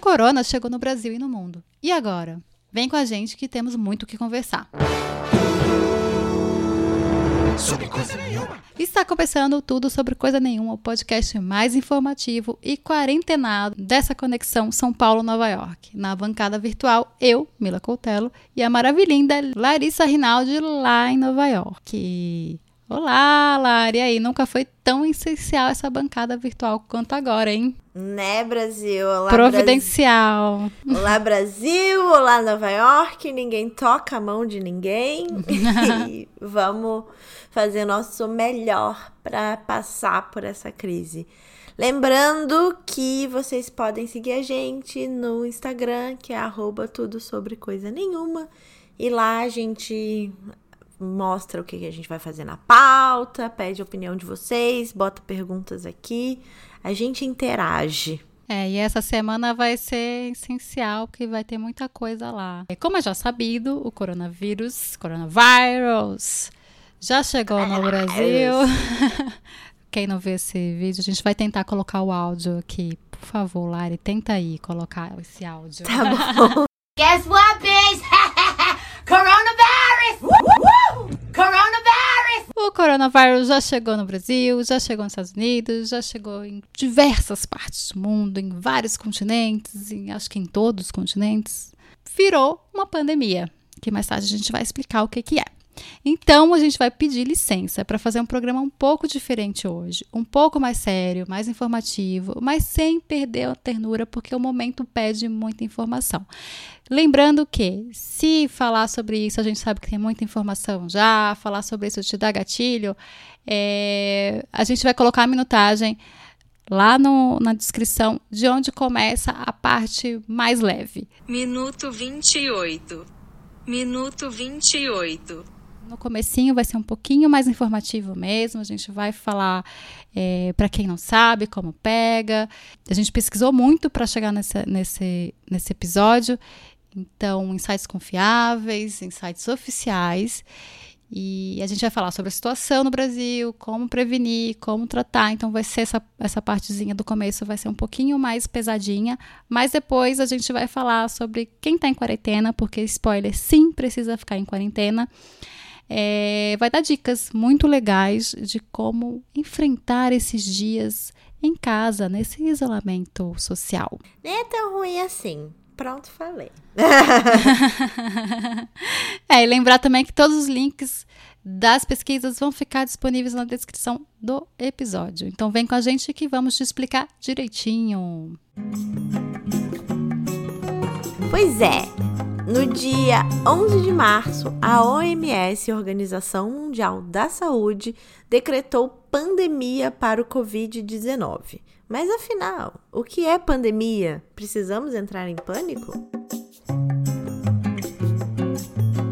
corona chegou no Brasil e no mundo. E agora? Vem com a gente que temos muito o que conversar. Sobre coisa nenhuma. Está começando tudo sobre coisa nenhuma, o podcast mais informativo e quarentenado dessa conexão São Paulo-Nova York. Na bancada virtual, eu, Mila Coutelo, e a maravilhinda Larissa Rinaldi lá em Nova York. Olá, Lari. E aí, nunca foi tão essencial essa bancada virtual quanto agora, hein? Né, Brasil? Olá, Providencial. Brasil. Olá, Brasil. Olá, Nova York. Ninguém toca a mão de ninguém. e vamos fazer o nosso melhor para passar por essa crise. Lembrando que vocês podem seguir a gente no Instagram, que é arroba tudo sobre coisa nenhuma. E lá a gente mostra o que a gente vai fazer na pauta, pede a opinião de vocês, bota perguntas aqui, a gente interage. É, e essa semana vai ser essencial, porque vai ter muita coisa lá. Como é já sabido, o coronavírus, coronavirus, já chegou no Brasil. Quem não vê esse vídeo, a gente vai tentar colocar o áudio aqui. Por favor, Lari, tenta aí colocar esse áudio. Tá bom. Guess what, bitch? O coronavírus já chegou no Brasil, já chegou nos Estados Unidos, já chegou em diversas partes do mundo, em vários continentes, em, acho que em todos os continentes. Virou uma pandemia, que mais tarde a gente vai explicar o que, que é. Então, a gente vai pedir licença para fazer um programa um pouco diferente hoje, um pouco mais sério, mais informativo, mas sem perder a ternura, porque o momento pede muita informação. Lembrando que, se falar sobre isso, a gente sabe que tem muita informação já, falar sobre isso te dá gatilho, é, a gente vai colocar a minutagem lá no, na descrição de onde começa a parte mais leve. Minuto 28. Minuto 28 no comecinho vai ser um pouquinho mais informativo mesmo. A gente vai falar é, para quem não sabe como pega. A gente pesquisou muito para chegar nesse, nesse, nesse episódio. Então, insights confiáveis, insights oficiais. E a gente vai falar sobre a situação no Brasil, como prevenir, como tratar. Então, vai ser essa, essa partezinha do começo, vai ser um pouquinho mais pesadinha. Mas depois a gente vai falar sobre quem está em quarentena, porque, spoiler, sim, precisa ficar em quarentena é, vai dar dicas muito legais de como enfrentar esses dias em casa, nesse isolamento social. Nem é tão ruim assim. Pronto, falei. é, e lembrar também que todos os links das pesquisas vão ficar disponíveis na descrição do episódio. Então vem com a gente que vamos te explicar direitinho. Pois é. No dia 11 de março, a OMS, Organização Mundial da Saúde, decretou pandemia para o Covid-19. Mas afinal, o que é pandemia? Precisamos entrar em pânico?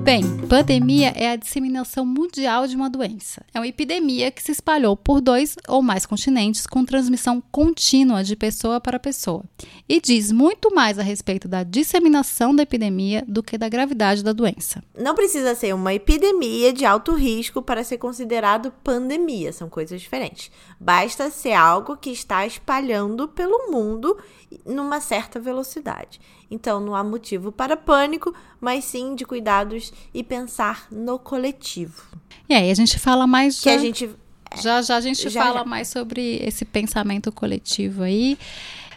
Bem, pandemia é a disseminação mundial de uma doença. É uma epidemia que se espalhou por dois ou mais continentes com transmissão contínua de pessoa para pessoa. E diz muito mais a respeito da disseminação da epidemia do que da gravidade da doença. Não precisa ser uma epidemia de alto risco para ser considerado pandemia, são coisas diferentes. Basta ser algo que está espalhando pelo mundo numa certa velocidade. Então não há motivo para pânico, mas sim de cuidados e pensar no coletivo. E aí a gente fala mais que já, a gente já já a gente já, fala já. mais sobre esse pensamento coletivo aí.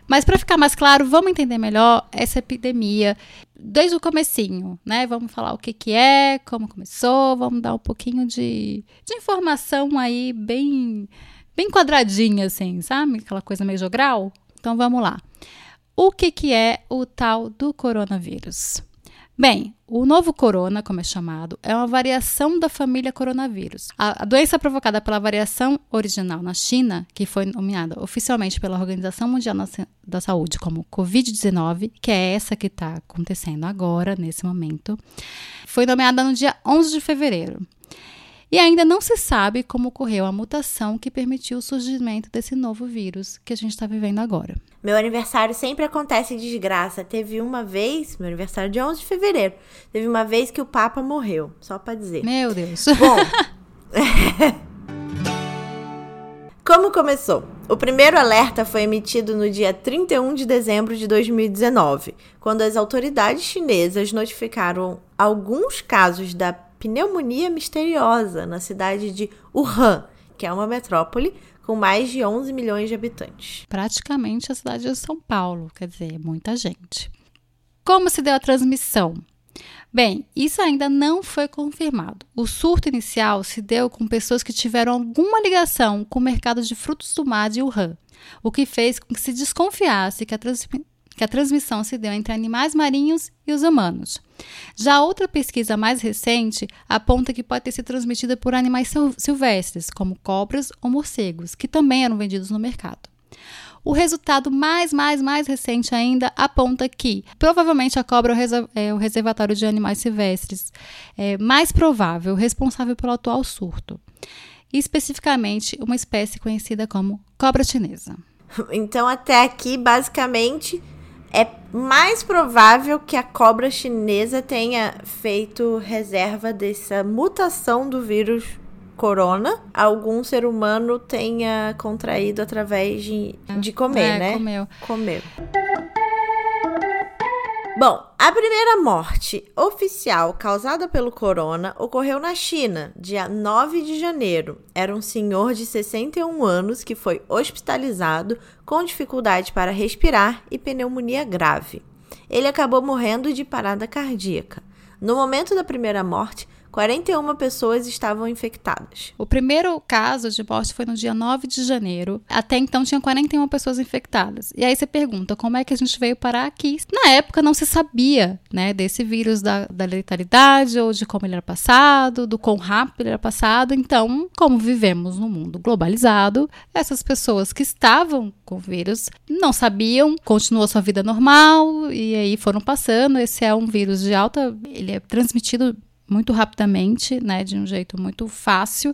Mas para ficar mais claro, vamos entender melhor essa epidemia desde o comecinho, né? Vamos falar o que que é, como começou, vamos dar um pouquinho de, de informação aí bem bem quadradinha assim, sabe? Aquela coisa meio jogral. Então vamos lá. O que, que é o tal do coronavírus? Bem, o novo corona, como é chamado, é uma variação da família coronavírus. A, doença provocada pela variação original na China, que foi nomeada oficialmente pela Organização Mundial da Saúde como Covid-19, que é essa que está acontecendo agora, nesse momento, foi nomeada no dia 11 de fevereiro. E ainda não se sabe como ocorreu a mutação que permitiu o surgimento desse novo vírus que a gente está vivendo agora. Meu aniversário sempre acontece desgraça. Teve uma vez, meu aniversário de 11 de fevereiro, teve uma vez que o Papa morreu, só para dizer. Meu Deus. Bom. como começou? O primeiro alerta foi emitido no dia 31 de dezembro de 2019, quando as autoridades chinesas notificaram alguns casos da pneumonia misteriosa na cidade de Wuhan, que é uma metrópole com mais de 11 milhões de habitantes. Praticamente a cidade de São Paulo, quer dizer, muita gente. Como se deu a transmissão? Bem, isso ainda não foi confirmado. O surto inicial se deu com pessoas que tiveram alguma ligação com o mercado de frutos do mar de Wuhan, o que fez com que se desconfiasse que a, que a transmissão se deu entre animais marinhos e os humanos. Já outra pesquisa mais recente aponta que pode ter sido transmitida por animais silvestres, como cobras ou morcegos, que também eram vendidos no mercado. O resultado mais, mais, mais recente ainda aponta que provavelmente a cobra é o reservatório de animais silvestres é mais provável, responsável pelo atual surto. Especificamente uma espécie conhecida como cobra chinesa. Então, até aqui, basicamente, é mais provável que a cobra chinesa tenha feito reserva dessa mutação do vírus corona, algum ser humano tenha contraído através de, de comer, é, né? Comeu. Comeu. Bom, a primeira morte oficial causada pelo corona ocorreu na China, dia 9 de janeiro. Era um senhor de 61 anos que foi hospitalizado com dificuldade para respirar e pneumonia grave. Ele acabou morrendo de parada cardíaca. No momento da primeira morte, 41 pessoas estavam infectadas. O primeiro caso de morte foi no dia 9 de janeiro. Até então tinha 41 pessoas infectadas. E aí você pergunta, como é que a gente veio parar aqui? Na época não se sabia, né, desse vírus da, da letalidade ou de como ele era passado, do quão rápido ele era passado. Então, como vivemos num mundo globalizado, essas pessoas que estavam com o vírus não sabiam, continuou sua vida normal e aí foram passando. Esse é um vírus de alta, ele é transmitido muito rapidamente, né, de um jeito muito fácil.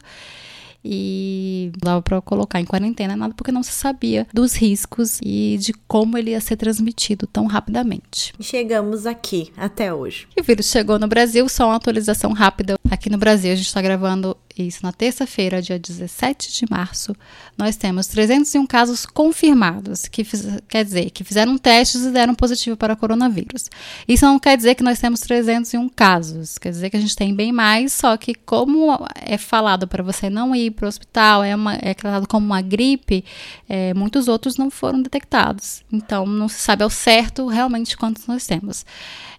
E dava para colocar em quarentena nada porque não se sabia dos riscos e de como ele ia ser transmitido tão rapidamente. Chegamos aqui até hoje. E o vírus chegou no Brasil, só uma atualização rápida. Aqui no Brasil, a gente está gravando isso na terça-feira, dia 17 de março, nós temos 301 casos confirmados, que fiz, quer dizer, que fizeram testes e deram positivo para coronavírus. Isso não quer dizer que nós temos 301 casos, quer dizer que a gente tem bem mais, só que como é falado para você não ir para o hospital, é, uma, é tratado como uma gripe, é, muitos outros não foram detectados. Então, não se sabe ao certo realmente quantos nós temos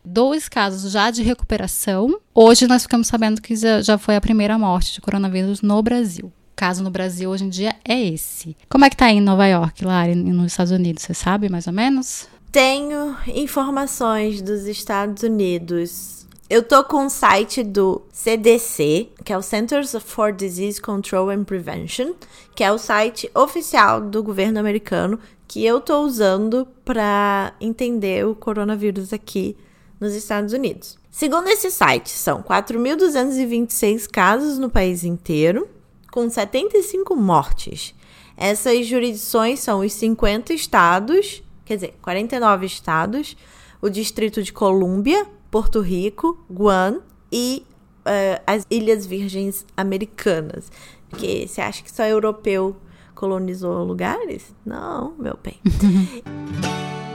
dois casos já de recuperação. Hoje nós ficamos sabendo que já foi a primeira morte de coronavírus no Brasil. O caso no Brasil hoje em dia é esse. Como é que tá aí em Nova York, lá nos Estados Unidos? Você sabe mais ou menos? Tenho informações dos Estados Unidos. Eu tô com o site do CDC, que é o Centers for Disease Control and Prevention, que é o site oficial do governo americano que eu tô usando para entender o coronavírus aqui nos Estados Unidos. Segundo esse site, são 4.226 casos no país inteiro, com 75 mortes. Essas jurisdições são os 50 estados, quer dizer, 49 estados, o Distrito de Colômbia, Porto Rico, Guam e uh, as Ilhas Virgens Americanas. Porque você acha que só europeu colonizou lugares? Não, meu bem.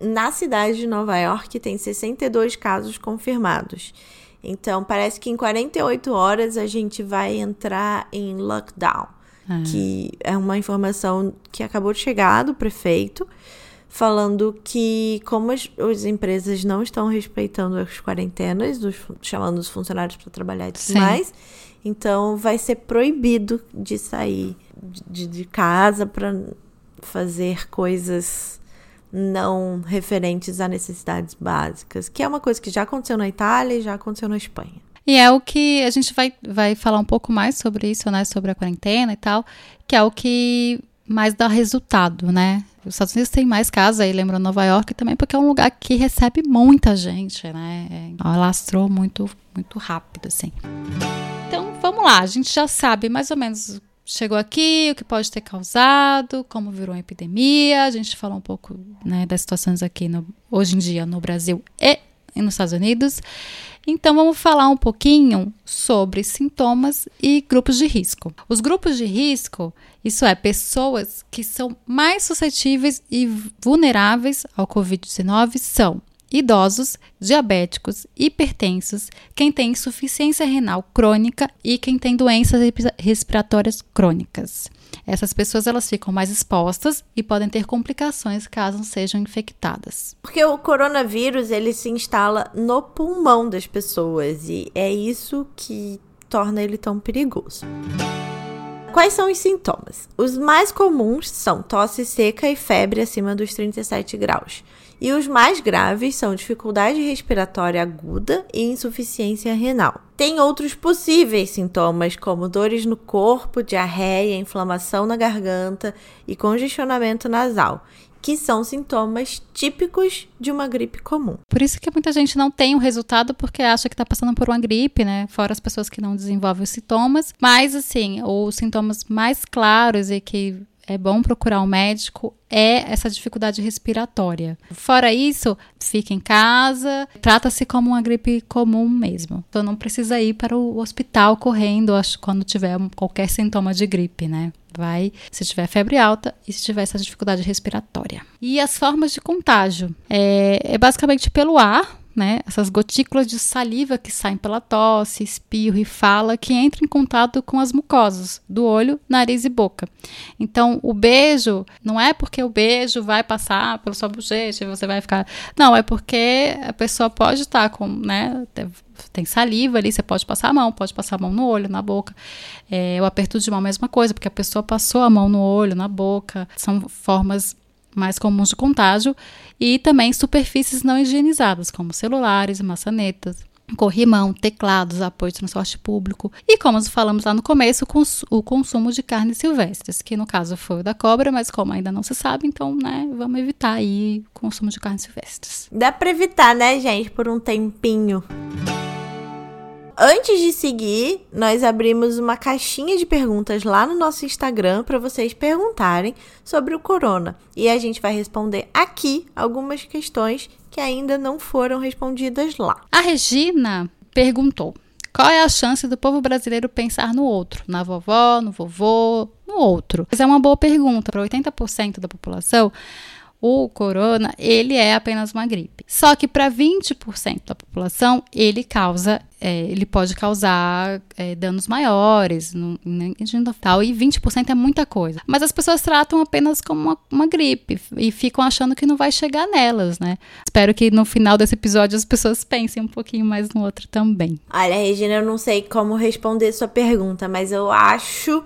na cidade de Nova York tem 62 casos confirmados. Então, parece que em 48 horas a gente vai entrar em lockdown, ah. que é uma informação que acabou de chegar do prefeito, falando que como as, as empresas não estão respeitando as quarentenas, dos, chamando os funcionários para trabalhar e tudo Sim. mais, então vai ser proibido de sair de, de casa para fazer coisas não referentes a necessidades básicas, que é uma coisa que já aconteceu na Itália e já aconteceu na Espanha. E é o que a gente vai, vai falar um pouco mais sobre isso, né? Sobre a quarentena e tal, que é o que mais dá resultado, né? Os Estados Unidos tem mais casos aí, lembra Nova York também, porque é um lugar que recebe muita gente, né? É, alastrou muito, muito rápido, assim. Então, vamos lá, a gente já sabe mais ou menos chegou aqui, o que pode ter causado, como virou uma epidemia. A gente falou um pouco né, das situações aqui no, hoje em dia no Brasil e nos Estados Unidos. Então, vamos falar um pouquinho sobre sintomas e grupos de risco. Os grupos de risco, isso é, pessoas que são mais suscetíveis e vulneráveis ao Covid-19 são idosos, diabéticos, hipertensos, quem tem insuficiência renal crônica e quem tem doenças respiratórias crônicas. Essas pessoas elas ficam mais expostas e podem ter complicações caso sejam infectadas. Porque o coronavírus ele se instala no pulmão das pessoas e é isso que torna ele tão perigoso. Quais são os sintomas? Os mais comuns são tosse seca e febre acima dos 37 graus. E os mais graves são dificuldade respiratória aguda e insuficiência renal. Tem outros possíveis sintomas, como dores no corpo, diarreia, inflamação na garganta e congestionamento nasal que são sintomas típicos de uma gripe comum. Por isso que muita gente não tem o resultado porque acha que está passando por uma gripe, né? Fora as pessoas que não desenvolvem os sintomas. Mas, assim, os sintomas mais claros e que é bom procurar um médico é essa dificuldade respiratória. Fora isso, fica em casa, trata-se como uma gripe comum mesmo. Então não precisa ir para o hospital correndo quando tiver qualquer sintoma de gripe, né? Vai se tiver febre alta e se tiver essa dificuldade respiratória. E as formas de contágio é, é basicamente pelo ar, né, essas gotículas de saliva que saem pela tosse, espirro e fala, que entram em contato com as mucosas do olho, nariz e boca. Então, o beijo não é porque o beijo vai passar pelo sua bochecha e você vai ficar. Não, é porque a pessoa pode estar com, né, tem saliva ali, você pode passar a mão, pode passar a mão no olho, na boca. É, o aperto de mão, a mesma coisa, porque a pessoa passou a mão no olho, na boca. São formas mais comuns de contágio e também superfícies não higienizadas, como celulares, maçanetas, corrimão, teclados, apoio de transporte público e, como falamos lá no começo, o consumo de carnes silvestres, que no caso foi o da cobra, mas como ainda não se sabe, então, né, vamos evitar aí o consumo de carnes silvestres. Dá para evitar, né, gente, por um tempinho. Antes de seguir, nós abrimos uma caixinha de perguntas lá no nosso Instagram para vocês perguntarem sobre o corona. E a gente vai responder aqui algumas questões que ainda não foram respondidas lá. A Regina perguntou: qual é a chance do povo brasileiro pensar no outro, na vovó, no vovô, no outro? Mas é uma boa pergunta. Para 80% da população, o corona, ele é apenas uma gripe. Só que para 20% da população, ele causa, é, ele pode causar é, danos maiores, no, no, tal, e 20% é muita coisa. Mas as pessoas tratam apenas como uma, uma, gripe e ficam achando que não vai chegar nelas, né? Espero que no final desse episódio as pessoas pensem um pouquinho mais no outro também. Olha, Regina, eu não sei como responder sua pergunta, mas eu acho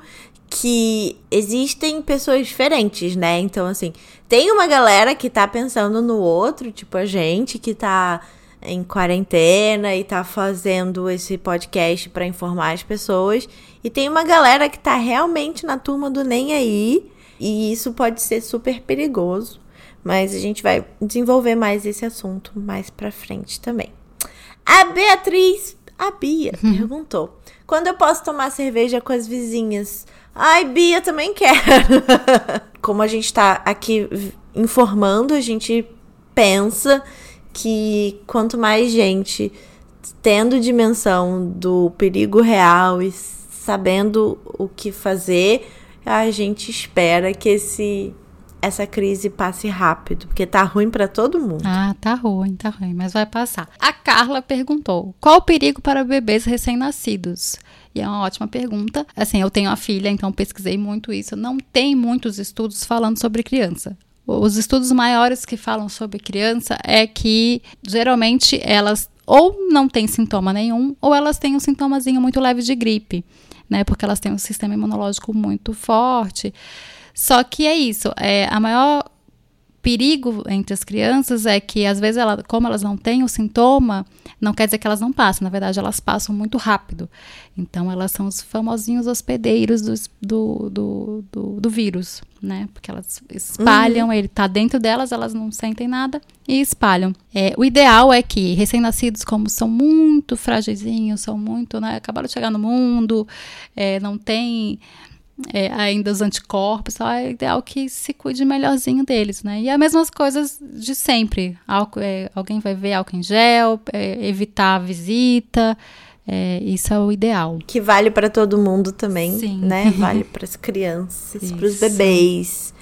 que existem pessoas diferentes, né? Então, assim, tem uma galera que tá pensando no outro, tipo a gente que tá em quarentena e tá fazendo esse podcast para informar as pessoas. E tem uma galera que tá realmente na turma do nem aí. E isso pode ser super perigoso. Mas a gente vai desenvolver mais esse assunto mais pra frente também. A Beatriz, a Bia, perguntou: quando eu posso tomar cerveja com as vizinhas? Ai, Bia, também quero. Como a gente tá aqui informando, a gente pensa que quanto mais gente tendo dimensão do perigo real e sabendo o que fazer, a gente espera que esse essa crise passe rápido, porque tá ruim para todo mundo. Ah, tá ruim, tá ruim, mas vai passar. A Carla perguntou: "Qual o perigo para bebês recém-nascidos?" E é uma ótima pergunta. Assim, eu tenho a filha, então pesquisei muito isso. Não tem muitos estudos falando sobre criança. Os estudos maiores que falam sobre criança é que geralmente elas ou não têm sintoma nenhum, ou elas têm um sintomazinho muito leve de gripe, né? Porque elas têm um sistema imunológico muito forte. Só que é isso, é, a maior perigo entre as crianças é que, às vezes, ela, como elas não têm o sintoma, não quer dizer que elas não passam, na verdade, elas passam muito rápido. Então, elas são os famosinhos hospedeiros do, do, do, do, do vírus, né? Porque elas espalham, uhum. ele tá dentro delas, elas não sentem nada e espalham. É, o ideal é que recém-nascidos, como são muito fragizinhos, são muito, né? Acabaram de chegar no mundo, é, não tem é, ainda os anticorpos, tal, é ideal que se cuide melhorzinho deles, né? E as mesmas coisas de sempre. Álcool, é, alguém vai ver álcool em gel, é, evitar a visita. É, isso é o ideal. Que vale para todo mundo também, Sim. né? Vale para as crianças, para os bebês.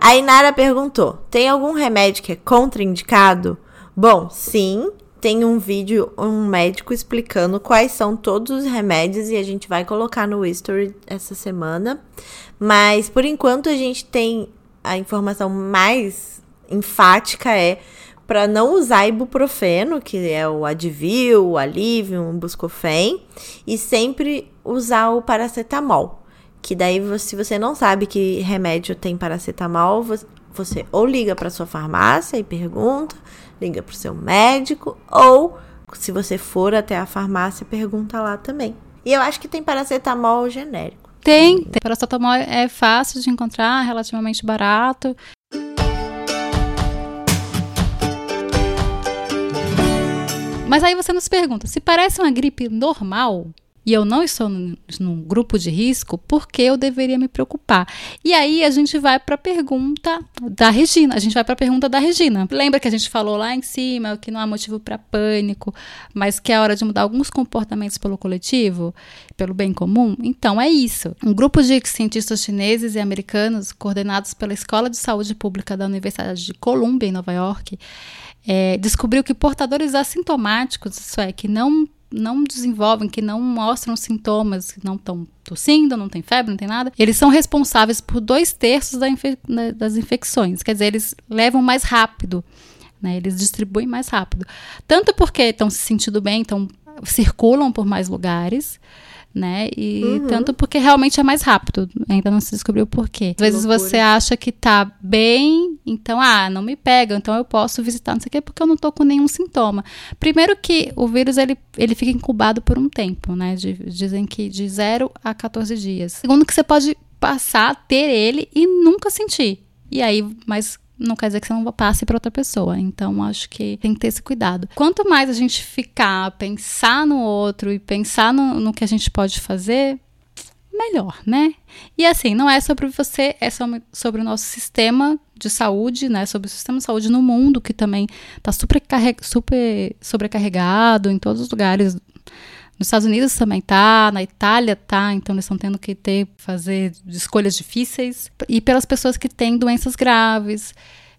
A Inara perguntou: tem algum remédio que é contraindicado? Bom, sim, tem um vídeo, um médico explicando quais são todos os remédios e a gente vai colocar no history essa semana. Mas por enquanto a gente tem a informação mais enfática é para não usar ibuprofeno, que é o Advil, o Alivium, o Buscofen, e sempre usar o paracetamol. Que daí, se você não sabe que remédio tem paracetamol, você ou liga para sua farmácia e pergunta, liga para o seu médico, ou se você for até a farmácia, pergunta lá também. E eu acho que tem paracetamol genérico. Tem, tem. Paracetamol é fácil de encontrar, relativamente barato. Mas aí você nos pergunta, se parece uma gripe normal, e eu não estou num grupo de risco, por que eu deveria me preocupar? E aí a gente vai para a pergunta da Regina. A gente vai para a pergunta da Regina. Lembra que a gente falou lá em cima que não há motivo para pânico, mas que é hora de mudar alguns comportamentos pelo coletivo, pelo bem comum? Então é isso. Um grupo de cientistas chineses e americanos, coordenados pela Escola de Saúde Pública da Universidade de Columbia, em Nova York, é, descobriu que portadores assintomáticos, isso é, que não não desenvolvem, que não mostram sintomas, que não estão tossindo, não tem febre, não tem nada, eles são responsáveis por dois terços da das infecções. Quer dizer, eles levam mais rápido, né? Eles distribuem mais rápido. Tanto porque estão se sentindo bem, então circulam por mais lugares, né? E uhum. tanto porque realmente é mais rápido, ainda não se descobriu o porquê. Às vezes Loucura. você acha que tá bem, então, ah, não me pega, então eu posso visitar, não sei o quê, porque eu não tô com nenhum sintoma. Primeiro que o vírus, ele, ele fica incubado por um tempo, né? De, dizem que de 0 a 14 dias. Segundo que você pode passar ter ele e nunca sentir. E aí, mas não quer dizer que você não passe para outra pessoa. Então, acho que tem que ter esse cuidado. Quanto mais a gente ficar, pensar no outro e pensar no, no que a gente pode fazer, melhor, né? E assim, não é sobre você, é sobre o nosso sistema de saúde, né? Sobre o sistema de saúde no mundo, que também está super, super sobrecarregado em todos os lugares nos Estados Unidos também tá, na Itália tá, então eles estão tendo que ter fazer escolhas difíceis. E pelas pessoas que têm doenças graves,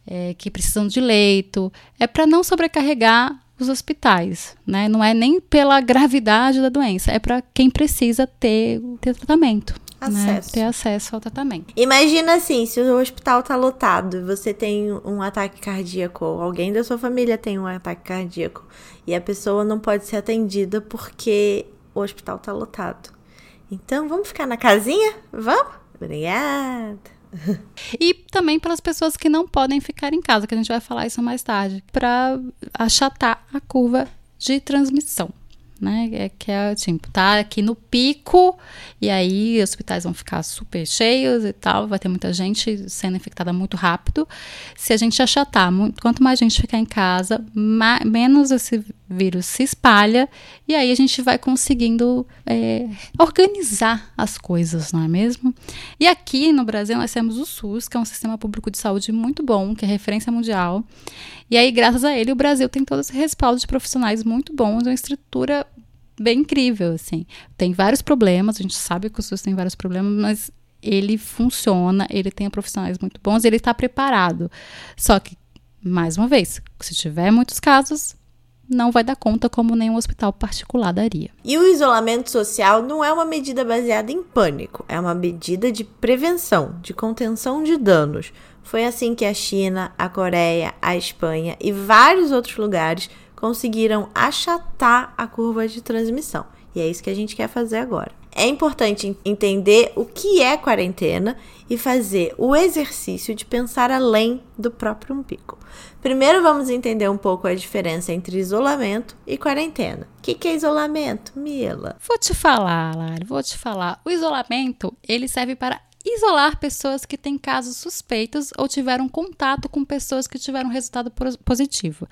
é, que precisam de leito, é para não sobrecarregar os hospitais, né? Não é nem pela gravidade da doença, é para quem precisa ter, ter tratamento. Né? Acesso. Né? Ter acesso ao tratamento. Imagina assim, se o hospital tá lotado, você tem um ataque cardíaco, ou alguém da sua família tem um ataque cardíaco e a pessoa não pode ser atendida porque o hospital tá lotado. Então, vamos ficar na casinha? Vamos? Obrigada. E também pelas pessoas que não podem ficar em casa, que a gente vai falar isso mais tarde, para achatar a curva de transmissão né? É que é tipo, tá aqui no pico, e aí os hospitais vão ficar super cheios e tal, vai ter muita gente sendo infectada muito rápido. Se a gente achatar, quanto mais gente ficar em casa, mais, menos esse vírus se espalha, e aí a gente vai conseguindo é, organizar as coisas, não é mesmo? E aqui no Brasil nós temos o SUS, que é um sistema público de saúde muito bom, que é referência mundial. E aí, graças a ele, o Brasil tem todo esse respaldo de profissionais muito bons, uma estrutura bem incrível, assim. Tem vários problemas, a gente sabe que o SUS tem vários problemas, mas ele funciona, ele tem profissionais muito bons, ele está preparado. Só que, mais uma vez, se tiver muitos casos, não vai dar conta como nenhum hospital particular daria. E o isolamento social não é uma medida baseada em pânico, é uma medida de prevenção, de contenção de danos. Foi assim que a China, a Coreia, a Espanha e vários outros lugares conseguiram achatar a curva de transmissão. E é isso que a gente quer fazer agora. É importante entender o que é quarentena e fazer o exercício de pensar além do próprio umbigo. Primeiro vamos entender um pouco a diferença entre isolamento e quarentena. O que, que é isolamento, Mila? Vou te falar, Lara, vou te falar. O isolamento, ele serve para isolar pessoas que têm casos suspeitos ou tiveram contato com pessoas que tiveram resultado positivo.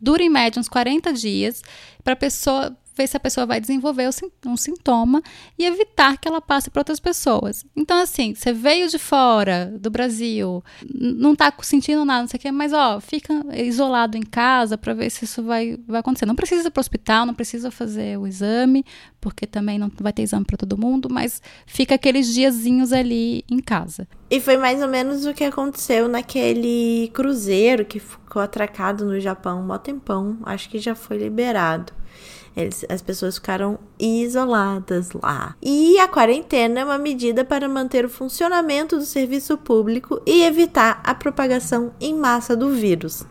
Dura em média uns 40 dias para a pessoa ver se a pessoa vai desenvolver um sintoma e evitar que ela passe para outras pessoas. Então, assim, você veio de fora do Brasil, não tá sentindo nada, não sei o quê, mas ó, fica isolado em casa para ver se isso vai, vai acontecer. Não precisa ir para o hospital, não precisa fazer o exame, porque também não vai ter exame para todo mundo, mas fica aqueles diazinhos ali em casa. E foi mais ou menos o que aconteceu naquele cruzeiro que ficou atracado no Japão um tempão. Acho que já foi liberado. Eles, as pessoas ficaram isoladas lá. E a quarentena é uma medida para manter o funcionamento do serviço público e evitar a propagação em massa do vírus.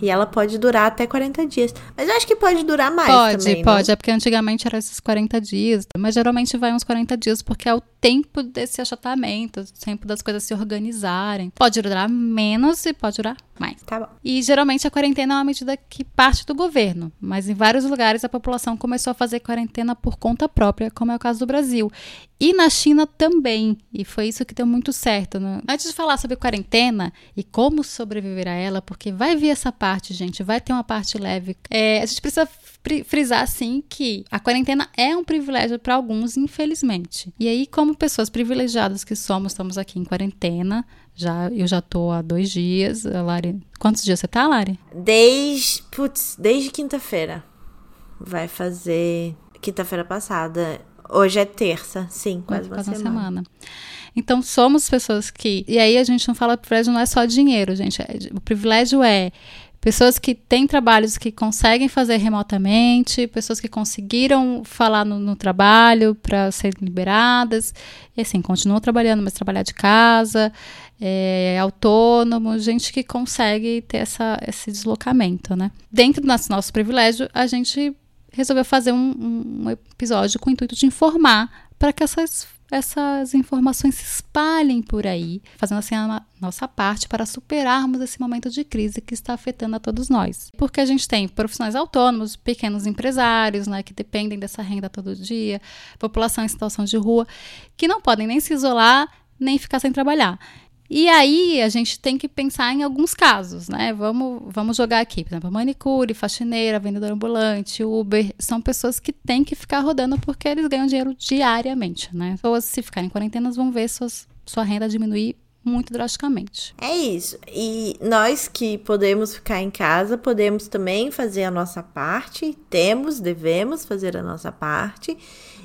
E ela pode durar até 40 dias. Mas eu acho que pode durar mais pode, também. Pode, pode. É porque antigamente era esses 40 dias. Mas geralmente vai uns 40 dias, porque é o tempo desse achatamento, o tempo das coisas se organizarem. Pode durar menos e pode durar mais. Tá bom. E geralmente a quarentena é uma medida que parte do governo. Mas em vários lugares a população começou a fazer quarentena por conta própria, como é o caso do Brasil. E na China também. E foi isso que deu muito certo. Né? Antes de falar sobre quarentena e como sobreviver a ela, porque vai vir essa parte, gente, vai ter uma parte leve. É, a gente precisa frisar, assim, que a quarentena é um privilégio para alguns, infelizmente. E aí, como pessoas privilegiadas que somos, estamos aqui em quarentena. Já, eu já tô há dois dias. Lari, quantos dias você tá, Lari? Desde, putz, desde quinta-feira. Vai fazer quinta-feira passada Hoje é terça, sim, quase, quase uma, semana. semana. Então, somos pessoas que. E aí a gente não fala privilégio, não é só dinheiro, gente. É, o privilégio é pessoas que têm trabalhos que conseguem fazer remotamente, pessoas que conseguiram falar no, no trabalho para serem liberadas, e assim, continuam trabalhando, mas trabalhar de casa, é, autônomo, gente que consegue ter essa, esse deslocamento, né? Dentro do nosso, privilégio, a gente resolveu fazer um, um episódio com o intuito de informar para que essas, essas informações se espalhem por aí, fazendo assim a nossa parte para superarmos esse momento de crise que está afetando a todos nós. Porque a gente tem profissionais autônomos, pequenos empresários, né, que dependem dessa renda todo dia, população em situação de rua, que não podem nem se isolar nem ficar sem trabalhar. E aí a gente tem que pensar em alguns casos, né? Vamos, vamos jogar aqui, por exemplo, manicure, faxineira, vendedor ambulante, Uber, são pessoas que têm que ficar rodando porque eles ganham dinheiro diariamente, né? Pessoas se ficarem em quarentena vão ver suas, sua renda diminuir muito drasticamente. É isso. E nós que podemos ficar em casa, podemos também fazer a nossa parte, temos, devemos fazer a nossa parte,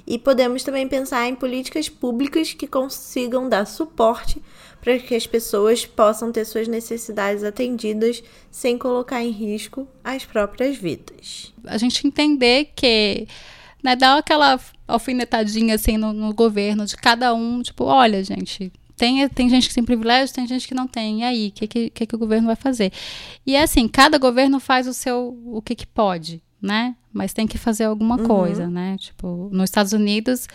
e podemos também pensar em políticas públicas que consigam dar suporte para que as pessoas possam ter suas necessidades atendidas sem colocar em risco as próprias vidas. A gente entender que né, dar aquela alfinetadinha assim no, no, governo de cada um, tipo, olha, gente, tem, tem gente que tem privilégio, tem gente que não tem. E aí, o que, que, que, que o governo vai fazer? E é assim, cada governo faz o seu o que, que pode, né? Mas tem que fazer alguma uhum. coisa, né? Tipo, nos Estados Unidos,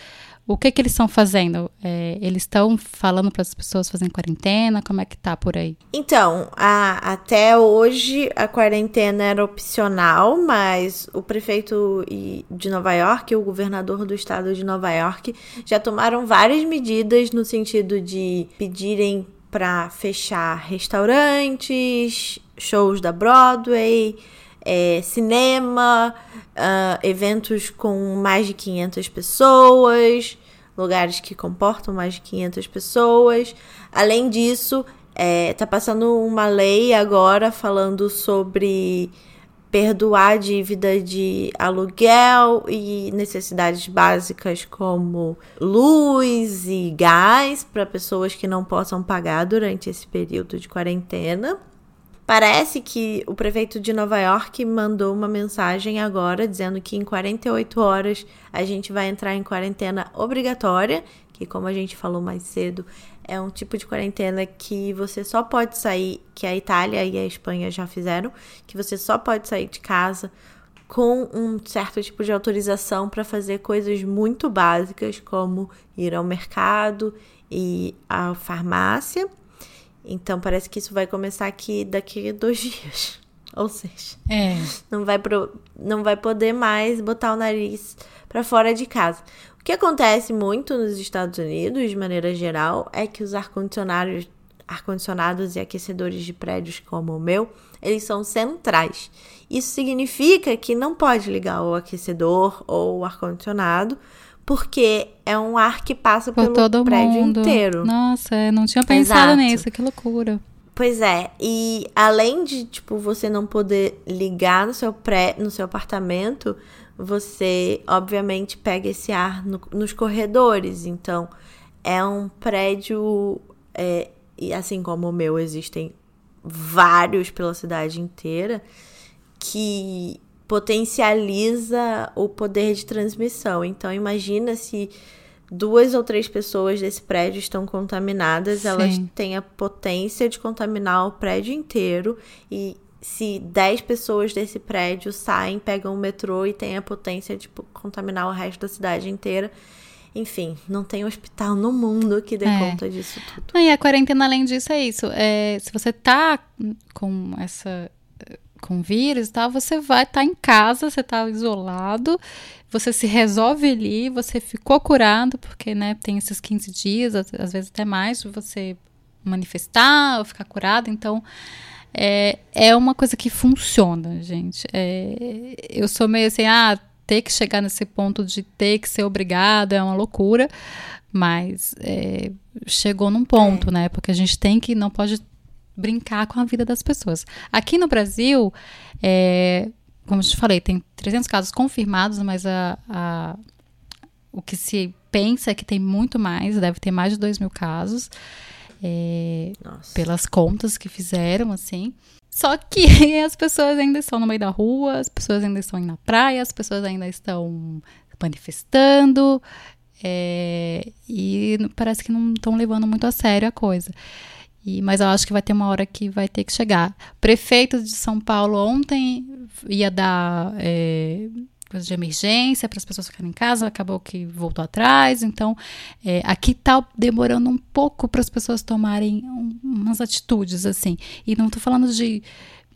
o que que eles estão fazendo? É, eles estão falando para as pessoas fazerem quarentena? Como é que tá por aí? Então, a, até hoje a quarentena era opcional, mas o prefeito de Nova York e o governador do estado de Nova York já tomaram várias medidas no sentido de pedirem para fechar restaurantes, shows da Broadway, é, cinema, uh, eventos com mais de 500 pessoas, lugares que comportam mais de 500 pessoas. Além disso, é, tá passando uma lei agora falando sobre perdoar dívida de aluguel e necessidades básicas como luz e gás para pessoas que não possam pagar durante esse período de quarentena. Parece que o prefeito de Nova York mandou uma mensagem agora dizendo que em 48 horas a gente vai entrar em quarentena obrigatória, que como a gente falou mais cedo, é um tipo de quarentena que você só pode sair, que a Itália e a Espanha já fizeram, que você só pode sair de casa com um certo tipo de autorização para fazer coisas muito básicas, como ir ao mercado e à farmácia. Então parece que isso vai começar aqui daqui a dois dias. Ou seja, é. não, vai pro, não vai poder mais botar o nariz para fora de casa. O que acontece muito nos Estados Unidos, de maneira geral, é que os ar-condicionados ar-condicionados e aquecedores de prédios como o meu, eles são centrais. Isso significa que não pode ligar o aquecedor ou o ar-condicionado, porque é um ar que passa Por pelo todo prédio mundo. inteiro. Nossa, não tinha pensado Exato. nisso, que loucura. Pois é, e além de, tipo, você não poder ligar no seu pré, no seu apartamento, você obviamente pega esse ar no, nos corredores. Então, é um prédio, é, e assim como o meu, existem vários pela cidade inteira, que potencializa o poder de transmissão. Então, imagina se duas ou três pessoas desse prédio estão contaminadas, Sim. elas têm a potência de contaminar o prédio inteiro e se 10 pessoas desse prédio saem, pegam o metrô e têm a potência de contaminar o resto da cidade inteira. Enfim, não tem hospital no mundo que dê é. conta disso tudo. e a quarentena, além disso, é isso. É, se você tá com essa com vírus e tal, você vai estar tá em casa, você está isolado, você se resolve ali, você ficou curado, porque né, tem esses 15 dias, às, vezes até mais, você manifestar ou ficar curado, então é, é uma coisa que funciona, gente. É, eu sou meio assim, ah, ter que chegar nesse ponto de ter que ser obrigado é uma loucura, mas é, chegou num ponto, é. né? Porque a gente tem que, não pode brincar com a vida das pessoas. Aqui no Brasil, é, como eu te falei, tem 300 casos confirmados, mas a, a, o que se pensa é que tem muito mais, deve ter mais de 2 mil casos, é, pelas contas que fizeram, assim. Só que as pessoas ainda estão no meio da rua, as pessoas ainda estão indo na praia, as pessoas ainda estão manifestando, é, e parece que não estão levando muito a sério a coisa. E, mas eu acho que vai ter uma hora que vai ter que chegar. Prefeito de São Paulo ontem ia dar é, coisa de emergência para as pessoas ficarem em casa, acabou que voltou atrás. Então, é, aqui está demorando um pouco para as pessoas tomarem um, umas atitudes assim. E não estou falando de,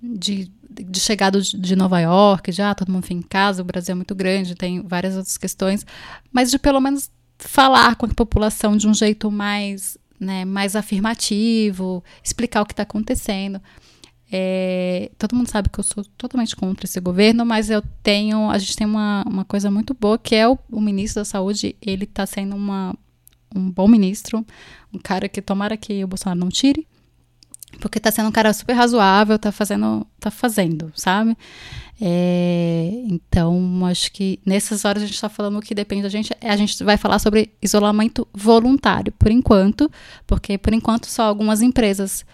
de, de chegada de Nova York, já todo mundo fica em casa, o Brasil é muito grande, tem várias outras questões, mas de pelo menos falar com a população de um jeito mais né, mais afirmativo, explicar o que está acontecendo. É, todo mundo sabe que eu sou totalmente contra esse governo, mas eu tenho, a gente tem uma, uma coisa muito boa que é o, o ministro da saúde, ele está sendo uma, um bom ministro, um cara que tomara que o Bolsonaro não tire, porque está sendo um cara super razoável, está fazendo, tá fazendo, sabe? É, então, acho que nessas horas a gente está falando o que depende da gente. A gente vai falar sobre isolamento voluntário, por enquanto, porque por enquanto só algumas empresas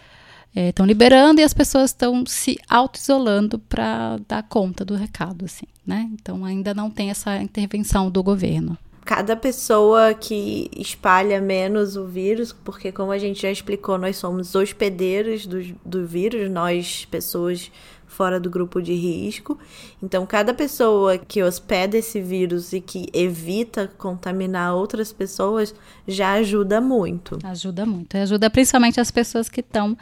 estão é, liberando e as pessoas estão se auto-isolando para dar conta do recado, assim, né? Então ainda não tem essa intervenção do governo cada pessoa que espalha menos o vírus, porque como a gente já explicou, nós somos hospedeiros do, do vírus, nós, pessoas fora do grupo de risco. Então, cada pessoa que hospeda esse vírus e que evita contaminar outras pessoas já ajuda muito. Ajuda muito. Ajuda principalmente as pessoas que estão,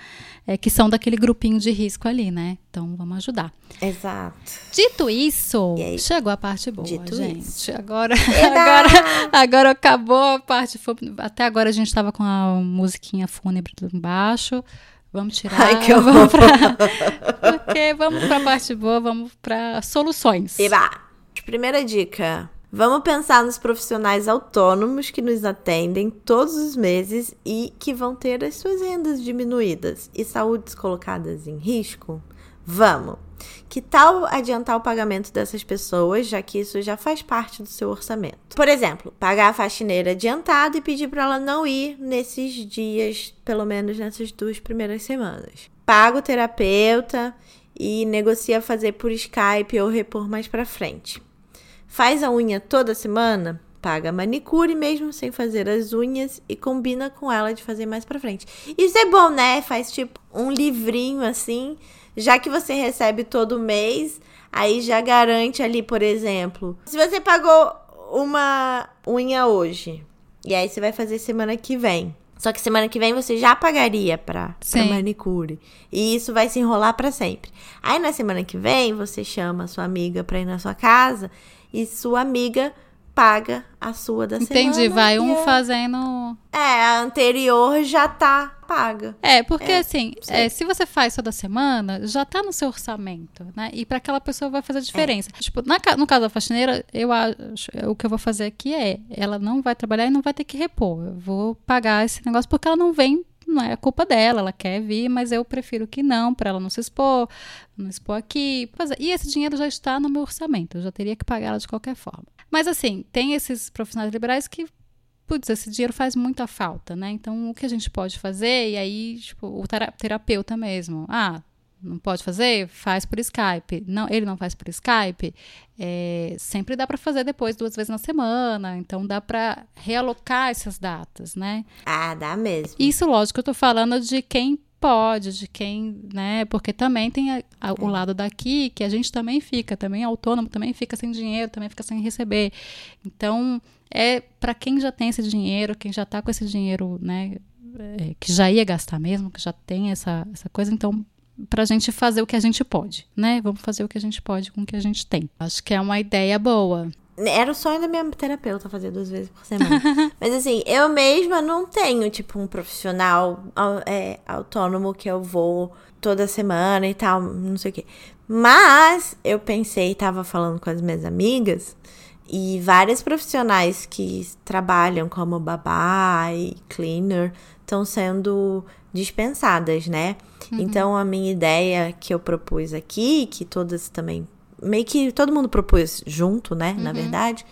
é, que são daquele grupinho de risco ali, né? Então, vamos ajudar. Exato. Dito isso, chegou a parte boa, Dito gente. Isso. Agora, agora, agora acabou a parte. Até agora a gente estava com a musiquinha fúnebre embaixo. Vamos tirar. Ai, que vamos pra... Porque vamos para a parte boa, vamos para soluções. Eba! Primeira dica. Vamos pensar nos profissionais autônomos que nos atendem todos os meses e que vão ter as suas rendas diminuídas e saúdes colocadas em risco? Vamos! Que tal adiantar o pagamento dessas pessoas, já que isso já faz parte do seu orçamento? Por exemplo, pagar a faxineira adiantado e pedir para ela não ir nesses dias, pelo menos nessas duas primeiras semanas. Paga o terapeuta e negocia fazer por Skype ou repor mais para frente. Faz a unha toda semana? Paga a manicure mesmo sem fazer as unhas e combina com ela de fazer mais para frente. Isso é bom, né? Faz tipo um livrinho assim já que você recebe todo mês, aí já garante ali, por exemplo, se você pagou uma unha hoje, e aí você vai fazer semana que vem. Só que semana que vem você já pagaria pra, pra manicure. E isso vai se enrolar para sempre. Aí na semana que vem você chama sua amiga pra ir na sua casa e sua amiga paga a sua da Entendi, semana. vai um fazendo. É, a anterior já tá paga. É, porque é, assim, é, se você faz toda semana, já tá no seu orçamento, né? E para aquela pessoa vai fazer diferença. É. Tipo, na, no caso da faxineira, eu acho, o que eu vou fazer aqui é, ela não vai trabalhar e não vai ter que repor. Eu vou pagar esse negócio porque ela não vem não é a culpa dela, ela quer vir, mas eu prefiro que não, para ela não se expor, não expor aqui. E esse dinheiro já está no meu orçamento, eu já teria que pagar ela de qualquer forma. Mas assim, tem esses profissionais liberais que putz, esse dinheiro faz muita falta, né? Então, o que a gente pode fazer? E aí, tipo, o terapeuta mesmo. Ah, não pode fazer? Faz por Skype. Não, ele não faz por Skype. É, sempre dá para fazer depois, duas vezes na semana. Então, dá para realocar essas datas, né? Ah, dá mesmo. Isso, lógico, eu tô falando de quem pode, de quem, né? Porque também tem a, a, o é. lado daqui que a gente também fica, também é autônomo, também fica sem dinheiro, também fica sem receber. Então, é para quem já tem esse dinheiro, quem já está com esse dinheiro, né? É, que já ia gastar mesmo, que já tem essa, essa coisa, então para a gente fazer o que a gente pode, né? Vamos fazer o que a gente pode com o que a gente tem. Acho que é uma ideia boa. Era o sonho da minha terapeuta fazer duas vezes por semana. Mas assim, eu mesma não tenho, tipo, um profissional é, autônomo que eu vou toda semana e tal, não sei o quê. Mas eu pensei, tava falando com as minhas amigas, e várias profissionais que trabalham como babá e cleaner estão sendo dispensadas, né? Uhum. Então a minha ideia que eu propus aqui, que todas também meio que todo mundo propôs junto, né, uhum. na verdade,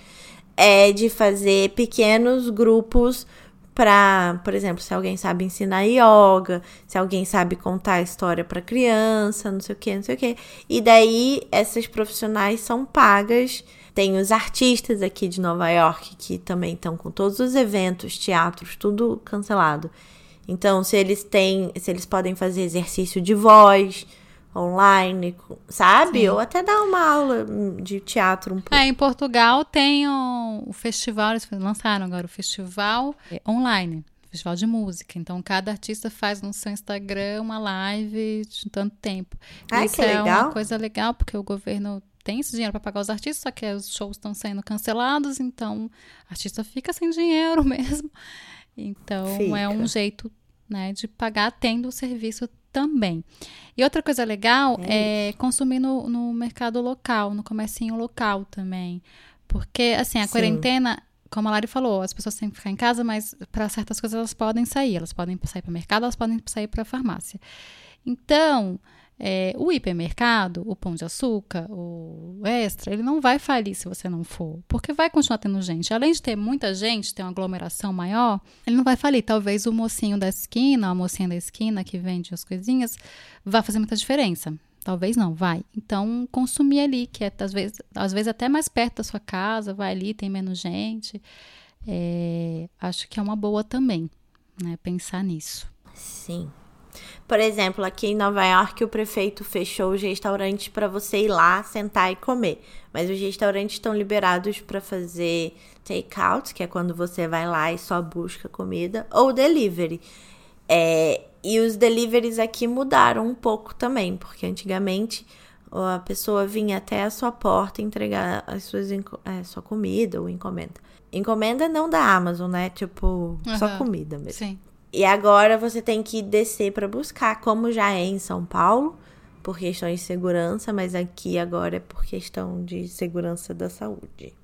é de fazer pequenos grupos para, por exemplo, se alguém sabe ensinar yoga, se alguém sabe contar história para criança, não sei o que, não sei o que. E daí essas profissionais são pagas. Tem os artistas aqui de Nova York que também estão com todos os eventos, teatros, tudo cancelado. Então, se eles têm, se eles podem fazer exercício de voz, online, sabe? Sim. Ou até dar uma aula de teatro um pouco. É, em Portugal tem o, o festival, eles lançaram agora o festival online. Festival de música. Então, cada artista faz no seu Instagram uma live de tanto tempo. Ah, Isso que é legal. uma coisa legal, porque o governo tem esse dinheiro para pagar os artistas, só que os shows estão sendo cancelados, então o artista fica sem dinheiro mesmo. Então, fica. é um jeito né, de pagar tendo o serviço também. E outra coisa legal é, é consumir no, no, mercado local, no comércio local também. Porque, assim, a Sim. quarentena, como a Lari falou, as pessoas têm que ficar em casa, mas para certas coisas elas podem sair. Elas podem sair para o mercado, elas podem sair para a farmácia. Então, é, o hipermercado, o pão de açúcar, o extra, ele não vai falir se você não for, porque vai continuar tendo gente. Além de ter muita gente, ter uma aglomeração maior, ele não vai falir. Talvez o mocinho da esquina, a mocinha da esquina que vende as coisinhas, vá fazer muita diferença. Talvez não, vai. Então, consumir ali, que é às vezes, às vezes até mais perto da sua casa, vai ali, tem menos gente. É, acho que é uma boa também, né? Pensar nisso. Sim. Por exemplo, aqui em Nova York, o prefeito fechou os restaurantes para você ir lá, sentar e comer. Mas os restaurantes estão liberados para fazer take-out, que é quando você vai lá e só busca comida, ou delivery. É, e os deliveries aqui mudaram um pouco também, porque antigamente a pessoa vinha até a sua porta entregar a suas, é, sua comida ou encomenda. Encomenda não da Amazon, né? Tipo, uhum. só comida mesmo. Sim. E agora você tem que descer para buscar, como já é em São Paulo, por questões de segurança, mas aqui agora é por questão de segurança da saúde.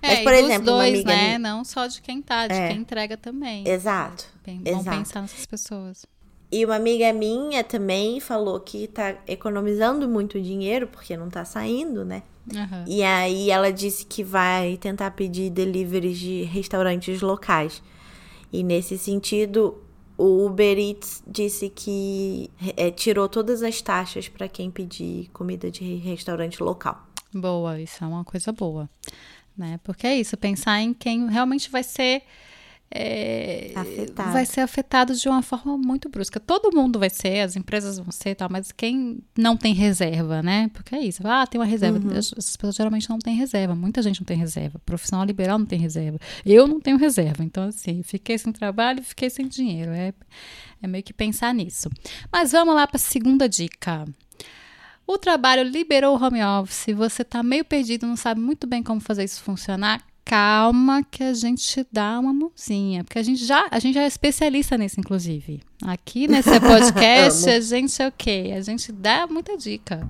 É, mas, por exemplo, dois, uma amiga né? Minha... Não só de quem tá, de é. quem entrega também. Exato. Bem, Exato. Vamos pensar nessas pessoas. E uma amiga minha também falou que tá economizando muito dinheiro, porque não tá saindo, né? Uhum. E aí ela disse que vai tentar pedir deliveries de restaurantes locais. E nesse sentido, o Uber Eats disse que é, tirou todas as taxas para quem pedir comida de restaurante local. Boa, isso é uma coisa boa, né? Porque é isso, pensar em quem realmente vai ser é, vai ser afetado de uma forma muito brusca. Todo mundo vai ser, as empresas vão ser tal, mas quem não tem reserva, né? Porque é isso. Ah, tem uma reserva. Uhum. As, as, pessoas geralmente não têm reserva. Muita gente não tem reserva. Profissional liberal não tem reserva. Eu não tenho reserva. Então, assim, fiquei sem trabalho e fiquei sem dinheiro. É, é meio que pensar nisso. Mas vamos lá para a segunda dica. O trabalho liberou o home office, você está meio perdido, não sabe muito bem como fazer isso funcionar calma que a gente dá uma mãozinha, porque a gente já, a gente já é especialista nisso, inclusive. Aqui nesse podcast, a gente é o quê? A gente dá muita dica.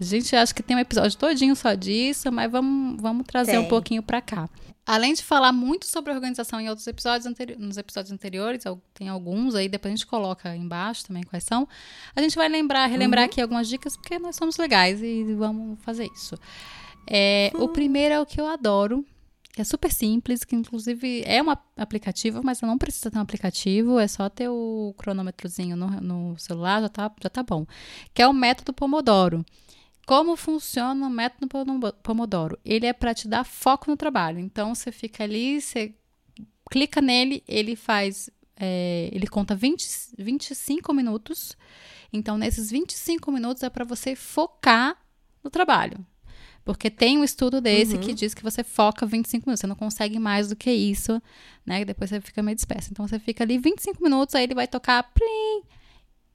A gente acha que tem um episódio todinho só disso, mas vamos, vamos trazer tem. um pouquinho para cá. Além de falar muito sobre organização em outros episódios anteriores, nos episódios anteriores, tem alguns aí, depois a gente coloca embaixo também quais são. A gente vai lembrar, relembrar uhum. aqui algumas dicas, porque nós somos legais e vamos fazer isso. É, uhum. O primeiro é o que eu adoro, é super simples, que inclusive é um aplicativo, mas não precisa ter um aplicativo, é só ter o cronômetrozinho no, no celular, já tá, já tá bom. Que é o método Pomodoro. Como funciona o método Pomodoro? Ele é para te dar foco no trabalho. Então você fica ali, você clica nele, ele faz, é, ele conta 20, 25 minutos. Então nesses 25 minutos é para você focar no trabalho. Porque tem um estudo desse uhum. que diz que você foca 25 minutos, você não consegue mais do que isso, né? Depois você fica meio disperso. Então você fica ali 25 minutos, aí ele vai tocar plim,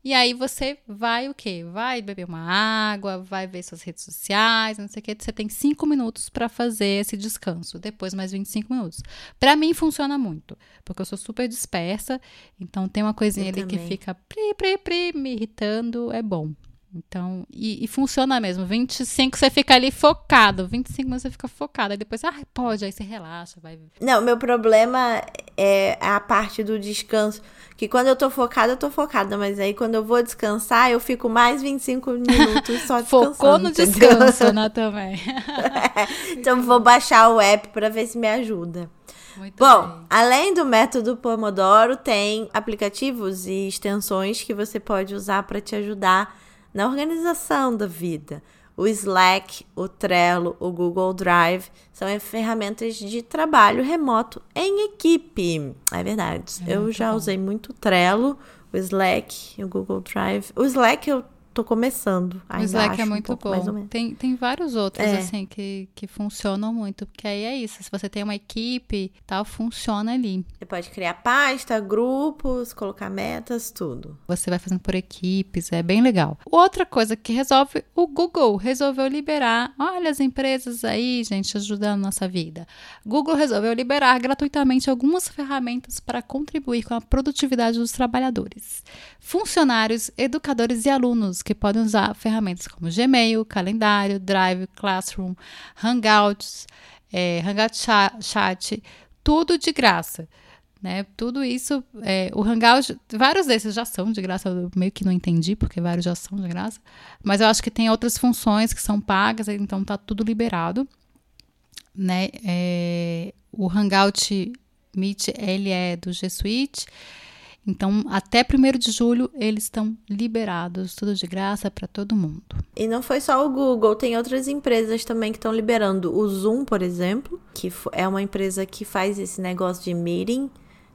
e aí você vai o quê? Vai beber uma água, vai ver suas redes sociais, não sei o quê. Você tem cinco minutos para fazer esse descanso. Depois mais 25 minutos. Para mim funciona muito, porque eu sou super dispersa. Então tem uma coisinha eu ali também. que fica pri, pri, pri, me irritando. É bom. Então, e, e, funciona mesmo. 25 você fica ali focado. 25 minutos você fica focado. Aí depois, ah, pode, aí você relaxa, vai. Não, meu problema é a parte do descanso. Que quando eu tô focada, eu tô focada. Mas aí quando eu vou descansar, eu fico mais 25 minutos só descansando. Focou no descanso, né, também. é, então vou baixar o app para ver se me ajuda. Muito Bom, bem. além do método Pomodoro, tem aplicativos e extensões que você pode usar para te ajudar na organização da vida. O Slack, o Trello, o Google Drive são ferramentas de trabalho remoto em equipe. É verdade. É eu já bom. usei muito o Trello, o Slack, o Google Drive. O Slack eu tô começando. o Slack é muito um bom. Tem, tem vários outros, é. assim, que, que funcionam muito. Porque aí é isso. Se você tem uma equipe, tal, funciona ali. Você pode criar pasta, grupos, colocar metas, tudo. Você vai fazendo por equipes, é bem legal. Outra coisa que resolve, o Google resolveu liberar. Olha as empresas aí, gente, ajudando a nossa vida. Google resolveu liberar gratuitamente algumas ferramentas para contribuir com a produtividade dos trabalhadores. Funcionários, educadores e alunos que podem usar ferramentas como Gmail, Calendário, Drive, Classroom, Hangouts, é, Hangout Chat, tudo de graça. Né? Tudo isso, é, o Hangout, vários desses já são de graça, eu meio que não entendi, porque vários já são de graça, mas eu acho que tem outras funções que são pagas, então tá tudo liberado. Né? É, o Hangout Meet, ele é do G Suite, então, até 1 de julho, eles estão liberados, tudo de graça para todo mundo. E não foi só o Google, tem outras empresas também que estão liberando. O Zoom, por exemplo, que é uma empresa que faz esse negócio de meeting,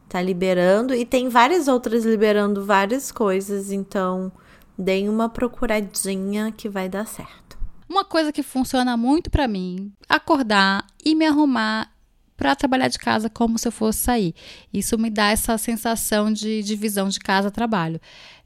tá liberando. E tem várias outras liberando várias coisas, então deem uma procuradinha que vai dar certo. Uma coisa que funciona muito para mim, acordar e me arrumar para trabalhar de casa como se eu fosse sair. Isso me dá essa sensação de divisão de casa-trabalho.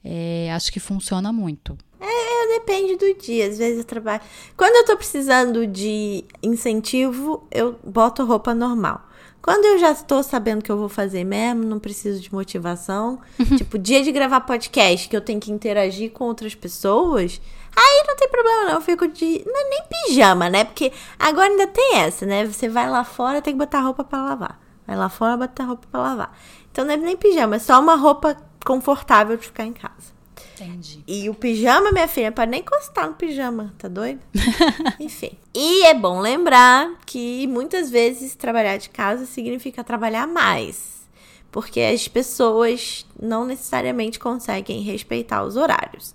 É, acho que funciona muito. É, depende do dia. Às vezes eu trabalho. Quando eu tô precisando de incentivo, eu boto roupa normal. Quando eu já estou sabendo que eu vou fazer mesmo, não preciso de motivação. tipo, dia de gravar podcast, que eu tenho que interagir com outras pessoas. Aí não tem problema, não. Eu fico de. Não é nem pijama, né? Porque agora ainda tem essa, né? Você vai lá fora, tem que botar roupa para lavar. Vai lá fora, botar roupa para lavar. Então não é nem pijama, é só uma roupa confortável de ficar em casa. Entendi. E o pijama, minha filha, pra nem encostar no pijama, tá doido? Enfim. E é bom lembrar que muitas vezes trabalhar de casa significa trabalhar mais. Porque as pessoas não necessariamente conseguem respeitar os horários.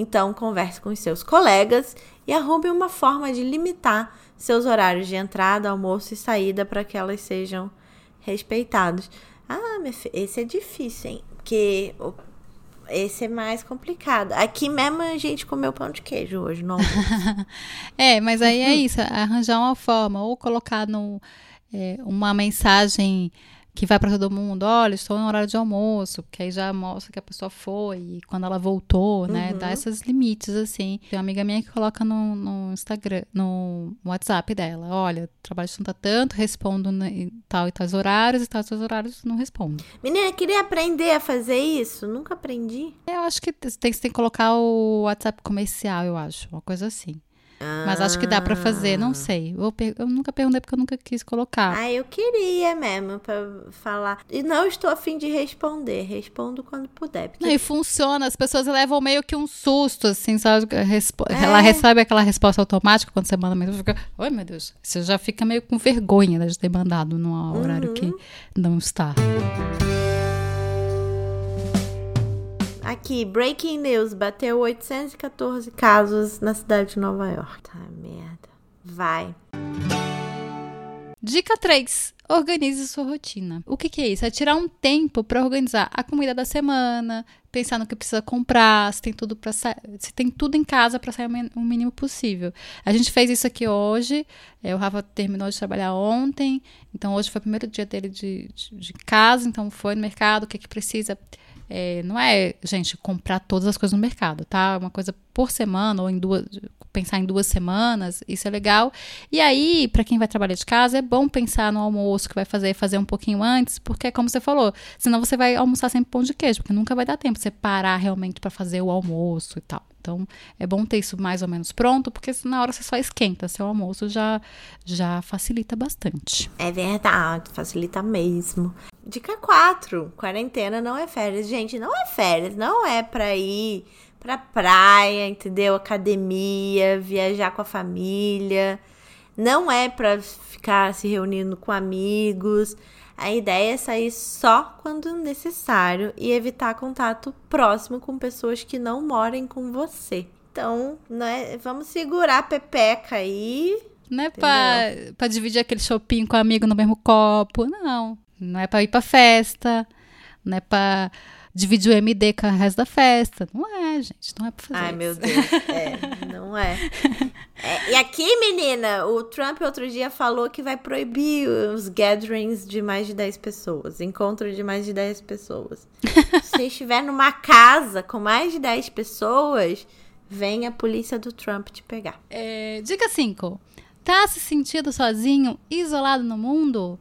Então, converse com os seus colegas e arrume uma forma de limitar seus horários de entrada, almoço e saída para que elas sejam respeitados. Ah, esse é difícil, hein? Porque esse é mais complicado. Aqui mesmo a gente comeu pão de queijo hoje, não? é, mas aí é isso, arranjar uma forma, ou colocar no, é, uma mensagem que vai para todo mundo, olha, estou no horário de almoço, que aí já mostra que a pessoa foi e quando ela voltou, né? Dá Uhum. esses limites, assim. Tem uma amiga minha que coloca no, no Instagram, no WhatsApp dela, olha, trabalho de tanto a tanto, respondo em tal e tais horários, e tais e tais horários não respondo. Menina, queria aprender a fazer isso? Nunca aprendi. Eu acho que tem, tem que colocar o WhatsApp comercial, eu acho, uma coisa assim. Mas acho que dá pra fazer, não sei. Eu, eu nunca perguntei porque eu nunca quis colocar. Ah, eu queria mesmo pra falar. E não estou afim de responder. Respondo quando puder. Porque Não, e funciona, as pessoas levam meio que um susto, assim, sabe? Respo- É. Ela recebe aquela resposta automática quando você manda mensagem, fica, oi meu Deus, você já fica meio com vergonha né, de ter mandado num horário que não está. Aqui, breaking news. Bateu 814 casos na cidade de Nova York. Tá, merda. Vai. Dica 3. Organize sua rotina. O que, que é isso? É tirar um tempo para organizar a comida da semana, pensar no que precisa comprar, se tem tudo para se tem tudo em casa para sair o mínimo possível. A gente fez isso aqui hoje. é, o Rafa terminou de trabalhar ontem, então hoje foi o primeiro dia dele de, de, de casa, então foi no mercado, o que, que precisa. É, não é, gente, comprar todas as coisas no mercado, tá? Uma coisa por semana ou em duas, pensar em duas semanas, isso é legal. E aí, para quem vai trabalhar de casa, é bom pensar no almoço que vai fazer, fazer um pouquinho antes, porque é como você falou, senão você vai almoçar sempre pão de queijo, porque nunca vai dar tempo você parar realmente para fazer o almoço e tal. Então, é bom ter isso mais ou menos pronto, porque na hora você só esquenta, seu almoço já já facilita bastante. É verdade, facilita mesmo. Dica 4. Quarentena não é férias. Gente, não é férias. Não é pra ir pra praia, entendeu? Academia, viajar com a família. Não é pra ficar se reunindo com amigos. A ideia é sair só quando necessário e evitar contato próximo com pessoas que não morem com você. Então, né, vamos segurar a pepeca aí. Não é pra, pra dividir aquele shopping com amigo no mesmo copo, não. Não é pra ir pra festa, não é pra dividir o MD com o resto da festa. Não é, gente, não é pra fazer Ai, isso. meu Deus. É, não é. É, E aqui, menina, o Trump outro dia falou que vai proibir os gatherings de mais de 10 pessoas. Encontro de mais de 10 pessoas. Se você estiver numa casa com mais de 10 pessoas, vem a polícia do Trump te pegar. É, dica 5. Tá se sentindo sozinho, isolado no mundo?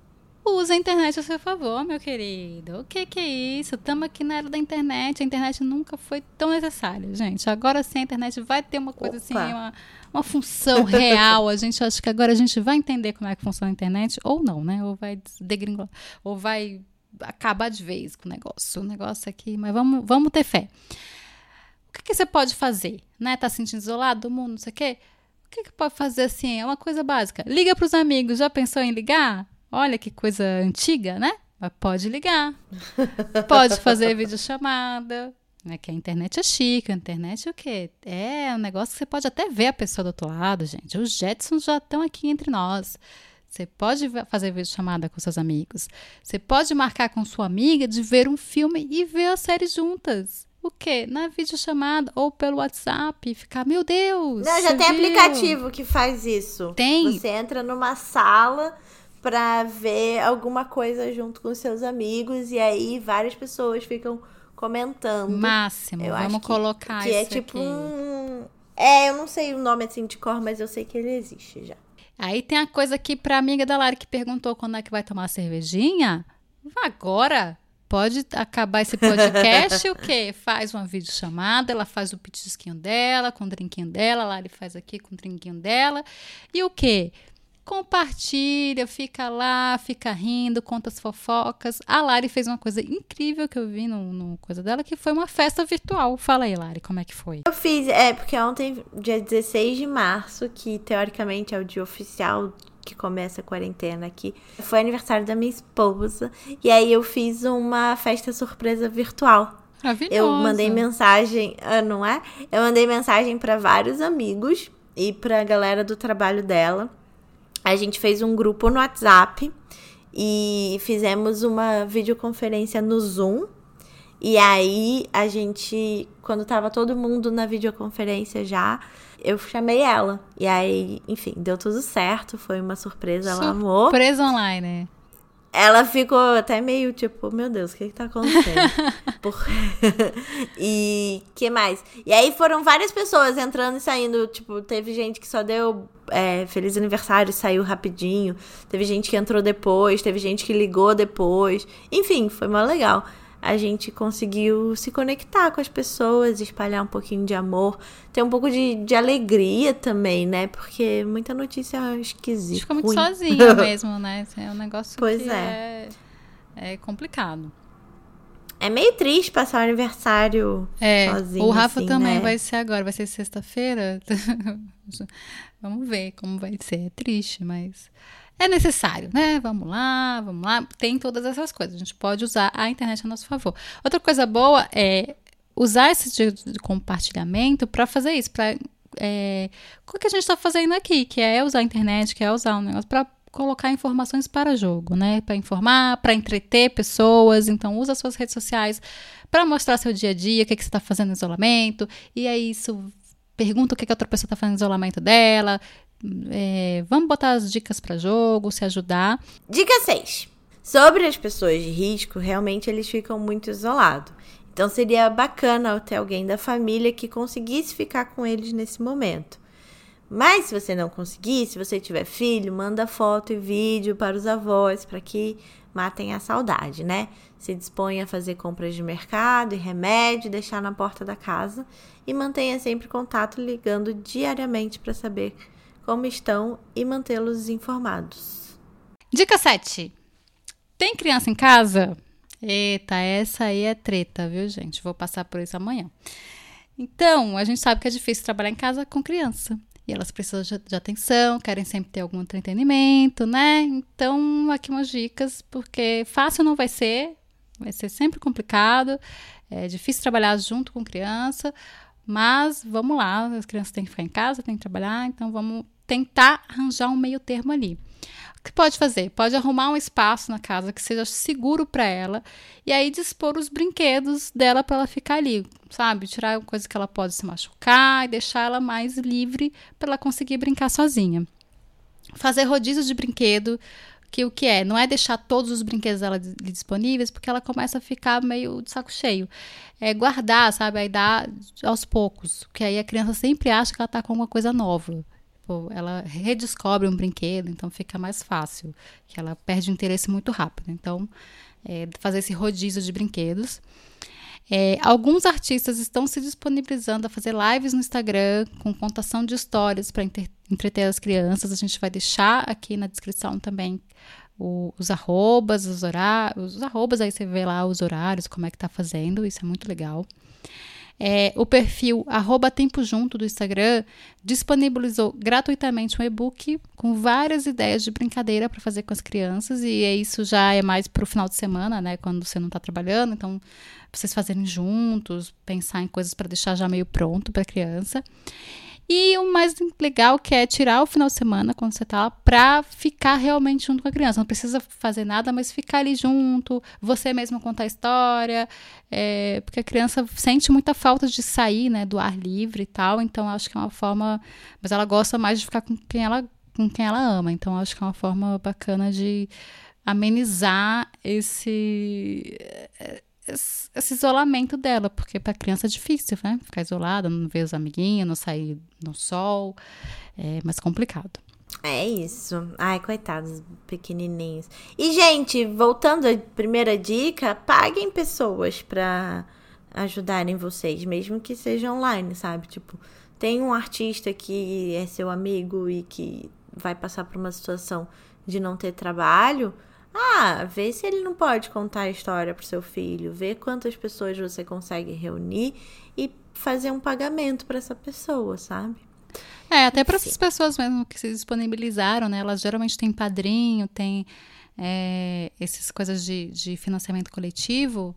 Usa a internet a seu favor, meu querido. O que que é isso? Estamos aqui na era da internet. A internet nunca foi tão necessária, gente. Agora sim a internet vai ter uma coisa assim, Opa. uma, uma função real. A gente acha que agora a gente vai entender como é que funciona a internet, ou não, né? Ou vai degringolar, ou vai acabar de vez com o negócio. O negócio aqui, mas vamos, vamos ter fé. O que, que você pode fazer? Né? Tá se sentindo isolado do mundo, não sei o quê? O que, que pode fazer assim? É uma coisa básica. Liga pros amigos. Já pensou em ligar? Olha que coisa antiga, né? Mas pode ligar. Pode fazer videochamada. Né? Que a internet é chique. A internet é o quê? É um negócio que você pode até ver a pessoa do outro lado, gente. Os Jetsons já estão aqui entre nós. Você pode fazer videochamada com seus amigos. Você pode marcar com sua amiga de ver um filme e ver a série juntas. O quê? Na videochamada ou pelo WhatsApp. Ficar, meu Deus! Não, já tem viu?" aplicativo que faz isso. Tem? Você entra numa sala pra ver alguma coisa junto com seus amigos e aí várias pessoas ficam comentando. Máximo. Eu Vamos que- colocar que é isso tipo aqui. um. É, eu não sei o nome assim de cor, mas eu sei que ele existe já. Aí tem a coisa aqui pra amiga da Lara que perguntou quando é que vai tomar cervejinha. Vá agora. Pode acabar esse podcast, o quê? Faz uma videochamada, ela faz o petisquinho dela, com o drinquinho dela, a Lari faz aqui com o drinquinho dela. E o quê? Compartilha, fica lá, fica rindo, conta as fofocas. A Lari fez uma coisa incrível que eu vi no, no coisa dela, que foi uma festa virtual. Fala aí, Lari, como é que foi? Eu fiz, é, porque ontem, dia 16 de março, que teoricamente é o dia oficial que começa a quarentena aqui, foi aniversário da minha esposa. E aí eu fiz uma festa surpresa virtual. Eu mandei mensagem, ah, não é? Eu mandei mensagem pra vários amigos e pra galera do trabalho dela. A gente fez um grupo no WhatsApp e fizemos uma videoconferência no Zoom. E aí a gente, quando tava todo mundo na videoconferência já, eu chamei ela. E aí, enfim, deu tudo certo, foi uma surpresa, ela amou. Surpresa online? Ela ficou até meio tipo, meu Deus, o que, que tá acontecendo? Por... e que mais? E aí foram várias pessoas entrando e saindo. Tipo, teve gente que só deu é, feliz aniversário e saiu rapidinho. Teve gente que entrou depois, teve gente que ligou depois. Enfim, foi mal legal a gente conseguiu se conectar com as pessoas, espalhar um pouquinho de amor, ter um pouco de, de alegria também, né? Porque muita notícia esquisita. Fica muito sozinha mesmo, né? É um negócio pois que é. é, é complicado. É meio triste passar o aniversário é, sozinho. O Rafa assim, também né? vai ser agora, vai ser sexta-feira. Vamos ver como vai ser. É triste, mas é necessário, né? Vamos lá, vamos lá. Tem todas essas coisas. A gente pode usar a internet a nosso favor. Outra coisa boa é usar esse tipo de compartilhamento para fazer isso, para é, o que a gente está fazendo aqui, que é usar a internet, que é usar um negócio para colocar informações para jogo, né? Para informar, para entreter pessoas. Então, usa suas redes sociais para mostrar seu dia a dia, o que, que você está fazendo no isolamento. E aí, isso pergunta o que, que a outra pessoa está fazendo no isolamento dela. É, vamos botar as dicas para jogo, se ajudar. Dica 6. Sobre as pessoas de risco, realmente eles ficam muito isolados. Então seria bacana ter alguém da família que conseguisse ficar com eles nesse momento. Mas se você não conseguir, se você tiver filho, manda foto e vídeo para os avós para que matem a saudade, né? Se disponha a fazer compras de mercado e remédio, deixar na porta da casa e mantenha sempre contato ligando diariamente para saber como estão e mantê-los informados. Dica 7. Tem criança em casa? Eita, essa aí é treta, viu, gente? Vou passar por isso amanhã. Então, a gente sabe que é difícil trabalhar em casa com criança. E elas precisam de, atenção, querem sempre ter algum entretenimento, né? Então, aqui umas dicas, porque fácil não vai ser, vai ser sempre complicado, é difícil trabalhar junto com criança, mas vamos lá, as crianças têm que ficar em casa, têm que trabalhar, então vamos tentar arranjar um meio termo ali. O que pode fazer? Pode arrumar um espaço na casa que seja seguro para ela e aí dispor os brinquedos dela para ela ficar ali, sabe? Tirar coisa que ela pode se machucar e deixar ela mais livre para ela conseguir brincar sozinha. Fazer rodízio de brinquedo, que o que é? Não é deixar todos os brinquedos dela disponíveis, porque ela começa a ficar meio de saco cheio. É guardar, sabe? Aí dá aos poucos, que aí a criança sempre acha que ela tá com alguma coisa nova. Tipo, ela redescobre um brinquedo, então fica mais fácil, que ela perde o interesse muito rápido. Então, é, fazer esse rodízio de brinquedos. É, alguns artistas estão se disponibilizando a fazer lives no Instagram com contação de histórias para entreter as crianças. A gente vai deixar aqui na descrição também o, os arrobas, os horários, os arrobas, aí você vê lá os horários, como é que tá fazendo, isso é muito legal. É, o perfil arroba Tempo Junto do Instagram disponibilizou gratuitamente um e-book com várias ideias de brincadeira para fazer com as crianças, e isso já é mais para o final de semana, né? Quando você não está trabalhando, então vocês fazerem juntos, pensar em coisas para deixar já meio pronto para a criança. E o mais legal que é tirar o final de semana, quando você tá lá, pra ficar realmente junto com a criança. Não precisa fazer nada, mas ficar ali junto, você mesmo contar história. É, porque a criança sente muita falta de sair, né, do ar livre e tal. Então, acho que é uma forma. Mas ela gosta mais de ficar com quem ela, com quem ela ama. Então, acho que é uma forma bacana de amenizar esse esse isolamento dela, porque para criança é difícil, né? Ficar isolada, não ver os amiguinhos, não sair no sol, é mais complicado. É isso. Ai, coitados, pequenininhos. E, gente, voltando à primeira dica, paguem pessoas para ajudarem vocês, mesmo que seja online, sabe? Tipo, tem um artista que é seu amigo e que vai passar por uma situação de não ter trabalho, ah, vê se ele não pode contar a história para seu filho, vê quantas pessoas você consegue reunir e fazer um pagamento para essa pessoa, sabe? É, até para essas pessoas mesmo que se disponibilizaram, né? Elas geralmente têm padrinho, têm é, essas coisas de, de financiamento coletivo,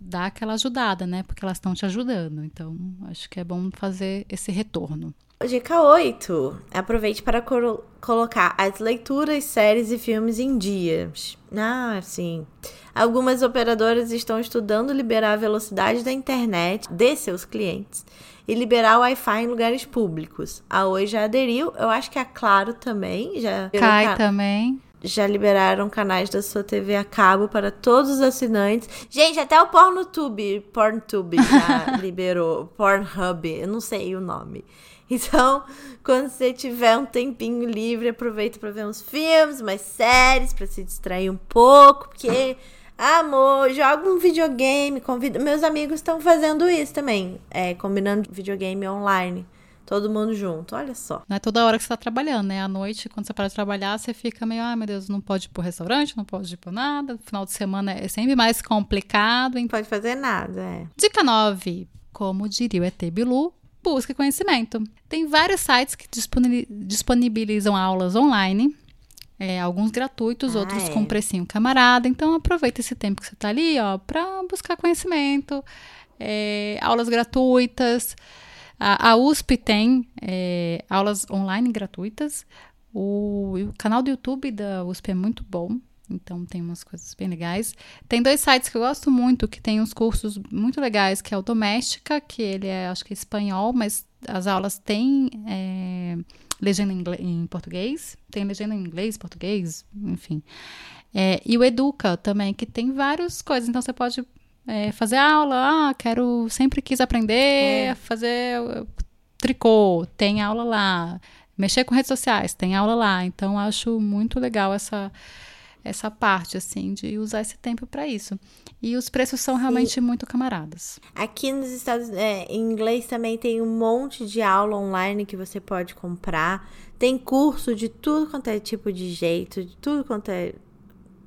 dá aquela ajudada, né? Porque elas estão te ajudando. Então, acho que é bom fazer esse retorno. Dica 8. Aproveite para co colocar as leituras, séries e filmes em dias. Ah, sim. Algumas operadoras estão estudando liberar a velocidade da internet de seus clientes e liberar o Wi-Fi em lugares públicos. A Oi já aderiu, eu acho que a Claro também já. Cai também. Já liberaram canais da sua TV a cabo para todos os assinantes. Gente, até o PornoTube, PornTube já liberou, Pornhub, eu não sei o nome. Então, quando você tiver um tempinho livre, aproveita para ver uns filmes, umas séries, para se distrair um pouco, porque amor, joga um videogame, convida. Meus amigos estão fazendo isso também, é, combinando videogame online. Todo mundo junto, olha só. Não é toda hora que você tá trabalhando, né? À noite, quando você para de trabalhar, você fica meio, ai ah, meu Deus, não pode ir pro restaurante, não pode ir por nada. No final de semana é sempre mais complicado. Não pode fazer nada, é. Dica 9. Como diria o ET Bilu, busque conhecimento. Tem vários sites que disponibilizam aulas online. É, alguns gratuitos, ah, outros é. com precinho camarada. Então aproveita esse tempo que você está ali, ó, para buscar conhecimento, é, aulas gratuitas. A, a USP tem é, aulas online gratuitas. O, o, canal do YouTube da USP é muito bom. Então tem umas coisas bem legais. Tem dois sites que eu gosto muito, que tem uns cursos muito legais, que é o Doméstica, que ele é, acho que é espanhol, mas as aulas têm é, legenda em, em, português, tem legenda em inglês, português, enfim. É, e o Educa também, que tem várias coisas. Então você pode é, fazer aula, ah, quero, sempre quis aprender é. a fazer tricô, tem aula lá. Mexer com redes sociais, tem aula lá. Então, acho muito legal essa, essa parte, assim, de usar esse tempo para isso. E os preços são realmente Sim. muito camaradas. Aqui nos Estados é, em inglês também tem um monte de aula online que você pode comprar. Tem curso de tudo quanto é tipo de jeito, de tudo quanto é.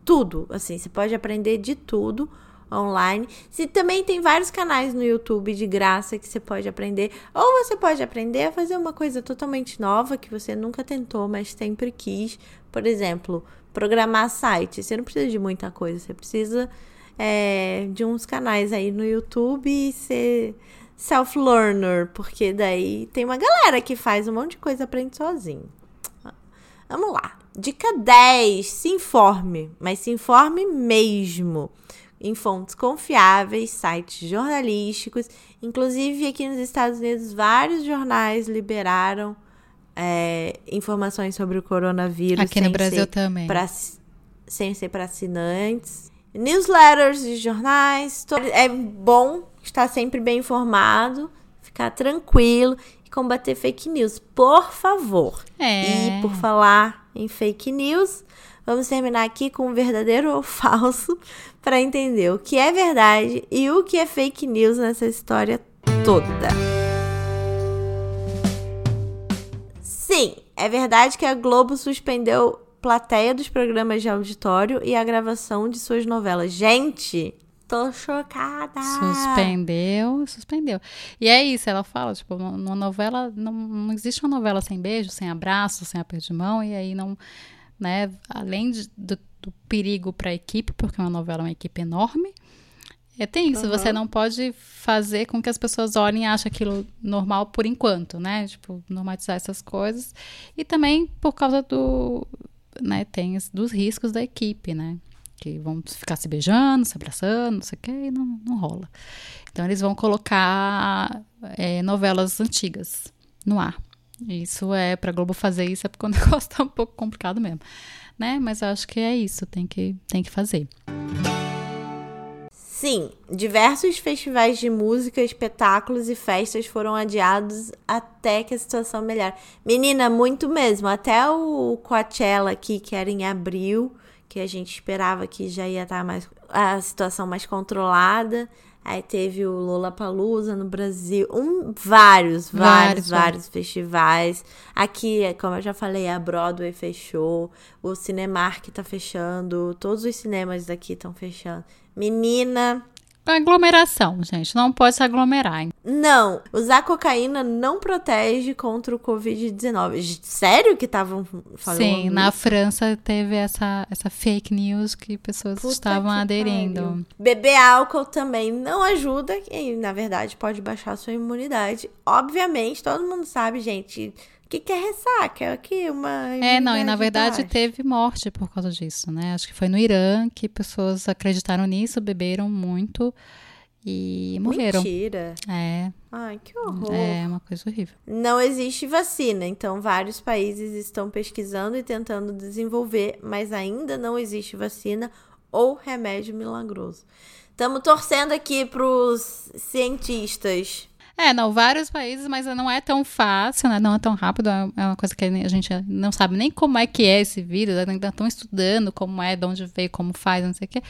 Tudo. Assim, você pode aprender de tudo online. Se também tem vários canais no YouTube de graça que você pode aprender, ou você pode aprender a fazer uma coisa totalmente nova que você nunca tentou, mas sempre quis. Por exemplo, programar site. Você não precisa de muita coisa, você precisa é, de uns canais aí no YouTube e ser self-learner, porque daí tem uma galera que faz um monte de coisa aprende sozinho. Vamos lá. Dica 10. Se informe, mas se informe mesmo em fontes confiáveis, sites jornalísticos. Inclusive, aqui nos Estados Unidos, vários jornais liberaram é, informações sobre o coronavírus. Aqui no Brasil também. Pra, sem ser para assinantes. Newsletters de jornais. É bom estar sempre bem informado, ficar tranquilo e combater fake news, por favor. É. E por falar em fake news, vamos terminar aqui com um verdadeiro ou falso para entender o que é verdade e o que é fake news nessa história toda. Sim, é verdade que a Globo suspendeu plateia dos programas de auditório e a gravação de suas novelas. Gente, tô chocada. Suspendeu, suspendeu. E é isso, ela fala, tipo, uma novela, não, não existe uma novela sem beijo, sem abraço, sem aperto de mão, e aí não, né, além de, do do perigo para a equipe, porque uma novela é uma equipe enorme. É, tem isso, uhum. você não pode fazer com que as pessoas olhem e achem aquilo normal por enquanto, né? Tipo, normatizar essas coisas. E também por causa do. Né, tem dos riscos da equipe, né? Que vão ficar se beijando, se abraçando, não sei o que, e não, não rola. Então eles vão colocar é, novelas antigas no ar. Isso é para Globo fazer isso é porque o negócio tá um pouco complicado mesmo né? Mas eu acho que é isso, tem que, tem que fazer. Sim, diversos festivais de música, espetáculos e festas foram adiados até que a situação melhore. Menina, muito mesmo. Até o Coachella aqui, que era em abril, que a gente esperava que já ia estar mais a situação mais controlada. Aí teve o Lollapalooza no Brasil, um, vários, vários, vários, vários festivais. Aqui, como eu já falei, a Broadway fechou, o Cinemark tá fechando, todos os cinemas daqui estão fechando. Menina, aglomeração, gente. Não pode se aglomerar. Hein? Não, usar cocaína não protege contra o Covid-19. Sério que estavam falando? Sim, isso? na França teve essa, essa fake news que pessoas Puta estavam que aderindo. Pariu. Beber álcool também não ajuda e, na verdade, pode baixar a sua imunidade. Obviamente, todo mundo sabe, gente que, que é ressaca? Aqui uma. É, não, e na verdade teve morte por causa disso, né? Acho que foi no Irã que pessoas acreditaram nisso, beberam muito e morreram. Mentira. É. Ai, que horror. É uma coisa horrível. Não existe vacina, então vários países estão pesquisando e tentando desenvolver, mas ainda não existe vacina ou remédio milagroso. Estamos torcendo aqui para os cientistas é, não, vários países, mas não é tão fácil, né? Não é tão rápido. É, é uma coisa que a gente não sabe nem como é que é esse vírus, ainda estão estudando como é, de onde veio, como faz, não sei o quê.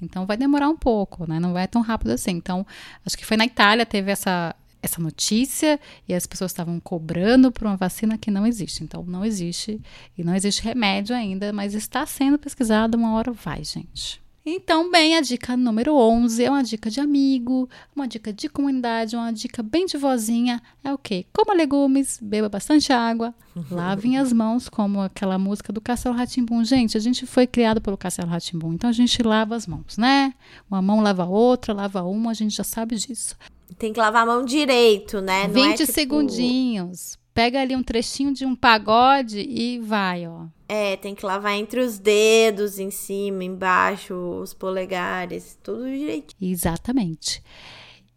Então vai demorar um pouco, né? Não vai tão rápido assim. Então, acho que foi na Itália, teve essa, essa notícia e as pessoas estavam cobrando por uma vacina que não existe. Então, não existe e não existe remédio ainda, mas está sendo pesquisado, uma hora vai, gente. Então, bem, a dica número 11 é uma dica de amigo, uma dica de comunidade, uma dica bem de vozinha. É o quê? Coma legumes, beba bastante água, lavem as mãos, como aquela música do Castelo Ratimbum. Gente, a gente foi criado pelo Castelo Ratimbum, então a gente lava as mãos, né? Uma mão lava a outra, lava uma, a gente já sabe disso. Tem que lavar a mão direito, né? Não 20 é, tipo... segundinhos. Pega ali um trechinho de um pagode e vai, ó. É, tem que lavar entre os dedos, em cima, embaixo, os polegares, tudo direitinho. Exatamente.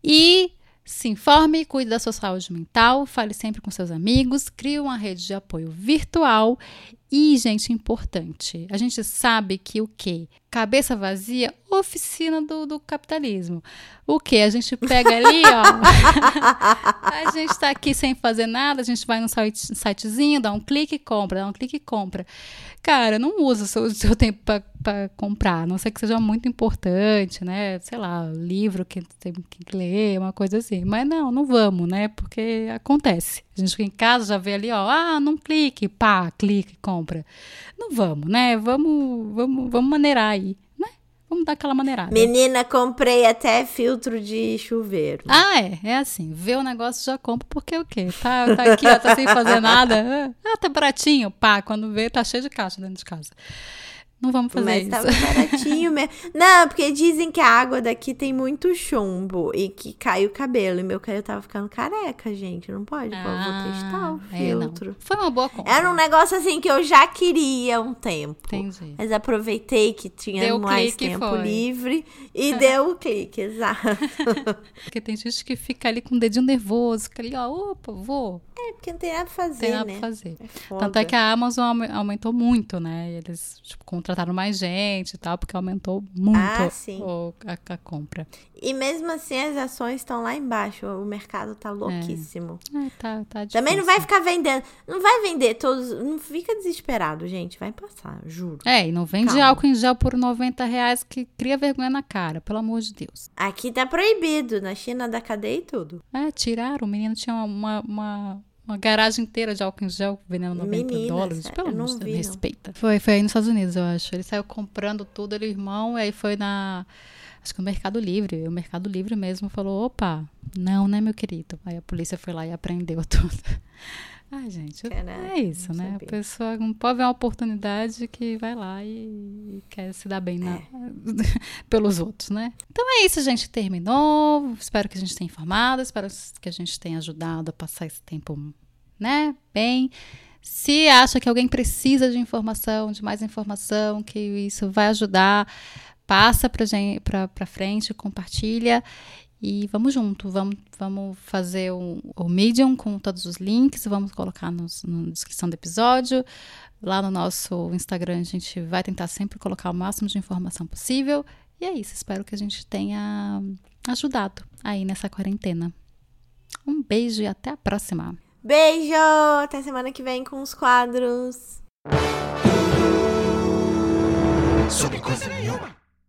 E se informe, cuide da sua saúde mental, fale sempre com seus amigos, crie uma rede de apoio virtual e, gente, importante, a gente sabe que o quê? Cabeça vazia, oficina do, do capitalismo. O que? A gente pega ali, ó. a gente tá aqui sem fazer nada, a gente vai no site, sitezinho, dá um clique e compra, dá um clique e compra. Cara, não usa o seu, seu tempo para comprar, a não sei que seja muito importante, né? Sei lá, livro que tem que ler, uma coisa assim. Mas não, não vamos, né? Porque acontece. A gente fica em casa, já vê ali, ó, ah, não clique, pá, clique, compra. Não vamos, né? Vamos, vamos, vamos maneirar aí? Vamos dar aquela maneirada. Menina, comprei até filtro de chuveiro. Ah, é. É assim. Vê o negócio, já compra, porque o quê? Tá, tá aqui, ó, tá sem fazer nada. Ah, tá baratinho. Pá, quando vê, tá cheio de caixa dentro de casa. Não vamos fazer Mas isso. Mas tava baratinho mesmo. Não, porque dizem que a água daqui tem muito chumbo e que cai o cabelo. E meu cabelo tava ficando careca, gente. Não pode. Ah, Pô, eu vou testar o filtro. É, Foi uma boa compra. Era um negócio assim que eu já queria um tempo. Entendi. Mas aproveitei que tinha deu mais tempo foi. livre e deu o clique, exato. porque tem gente que fica ali com o dedinho nervoso, fica ali, ó, opa, vou. É, porque não tem nada pra fazer, tem nada né? pra fazer. É Tanto é que a Amazon aumentou muito, né? Eles, tipo, contrataram mais gente e tal, porque aumentou muito ah, o, a, a, compra. E mesmo assim as ações estão lá embaixo, o mercado tá louquíssimo. É, é tá, tá difícil. Também não vai ficar vendendo, não vai vender todos, não fica desesperado, gente, vai passar, juro. É, e não vende Calma. álcool em gel por 90 reais que cria vergonha na cara, pelo amor de Deus. Aqui tá proibido, na China da cadeia e tudo. É, tiraram, o menino tinha uma, uma uma garagem inteira de álcool em gel vendendo 90 Menina, dólares. Pelo amor de Deus, respeita. Não. Foi, foi aí nos Estados Unidos, eu acho. Ele saiu comprando tudo, ele irmão, e aí foi na. Acho que no Mercado Livre. O Mercado Livre mesmo falou: opa, não, né, meu querido? Aí a polícia foi lá e apreendeu tudo. Ai, gente, Caraca, é isso, né? Sabia. A pessoa não pode ver uma oportunidade que vai lá e, e quer se dar bem na, é. pelos outros, né? Então é isso, gente. Terminou. Espero que a gente tenha informado, espero que a gente tenha ajudado a passar esse tempo, né? Bem. Se acha que alguém precisa de informação, de mais informação, que isso vai ajudar, passa para frente, compartilha. E vamos junto, vamos, vamos fazer o, o Medium com todos os links, vamos colocar nos, na descrição do episódio. Lá no nosso Instagram a gente vai tentar sempre colocar o máximo de informação possível. E é isso, espero que a gente tenha ajudado aí nessa quarentena. Um beijo e até a próxima. Beijo! Até semana que vem com os quadros. Sobre coisa nenhuma.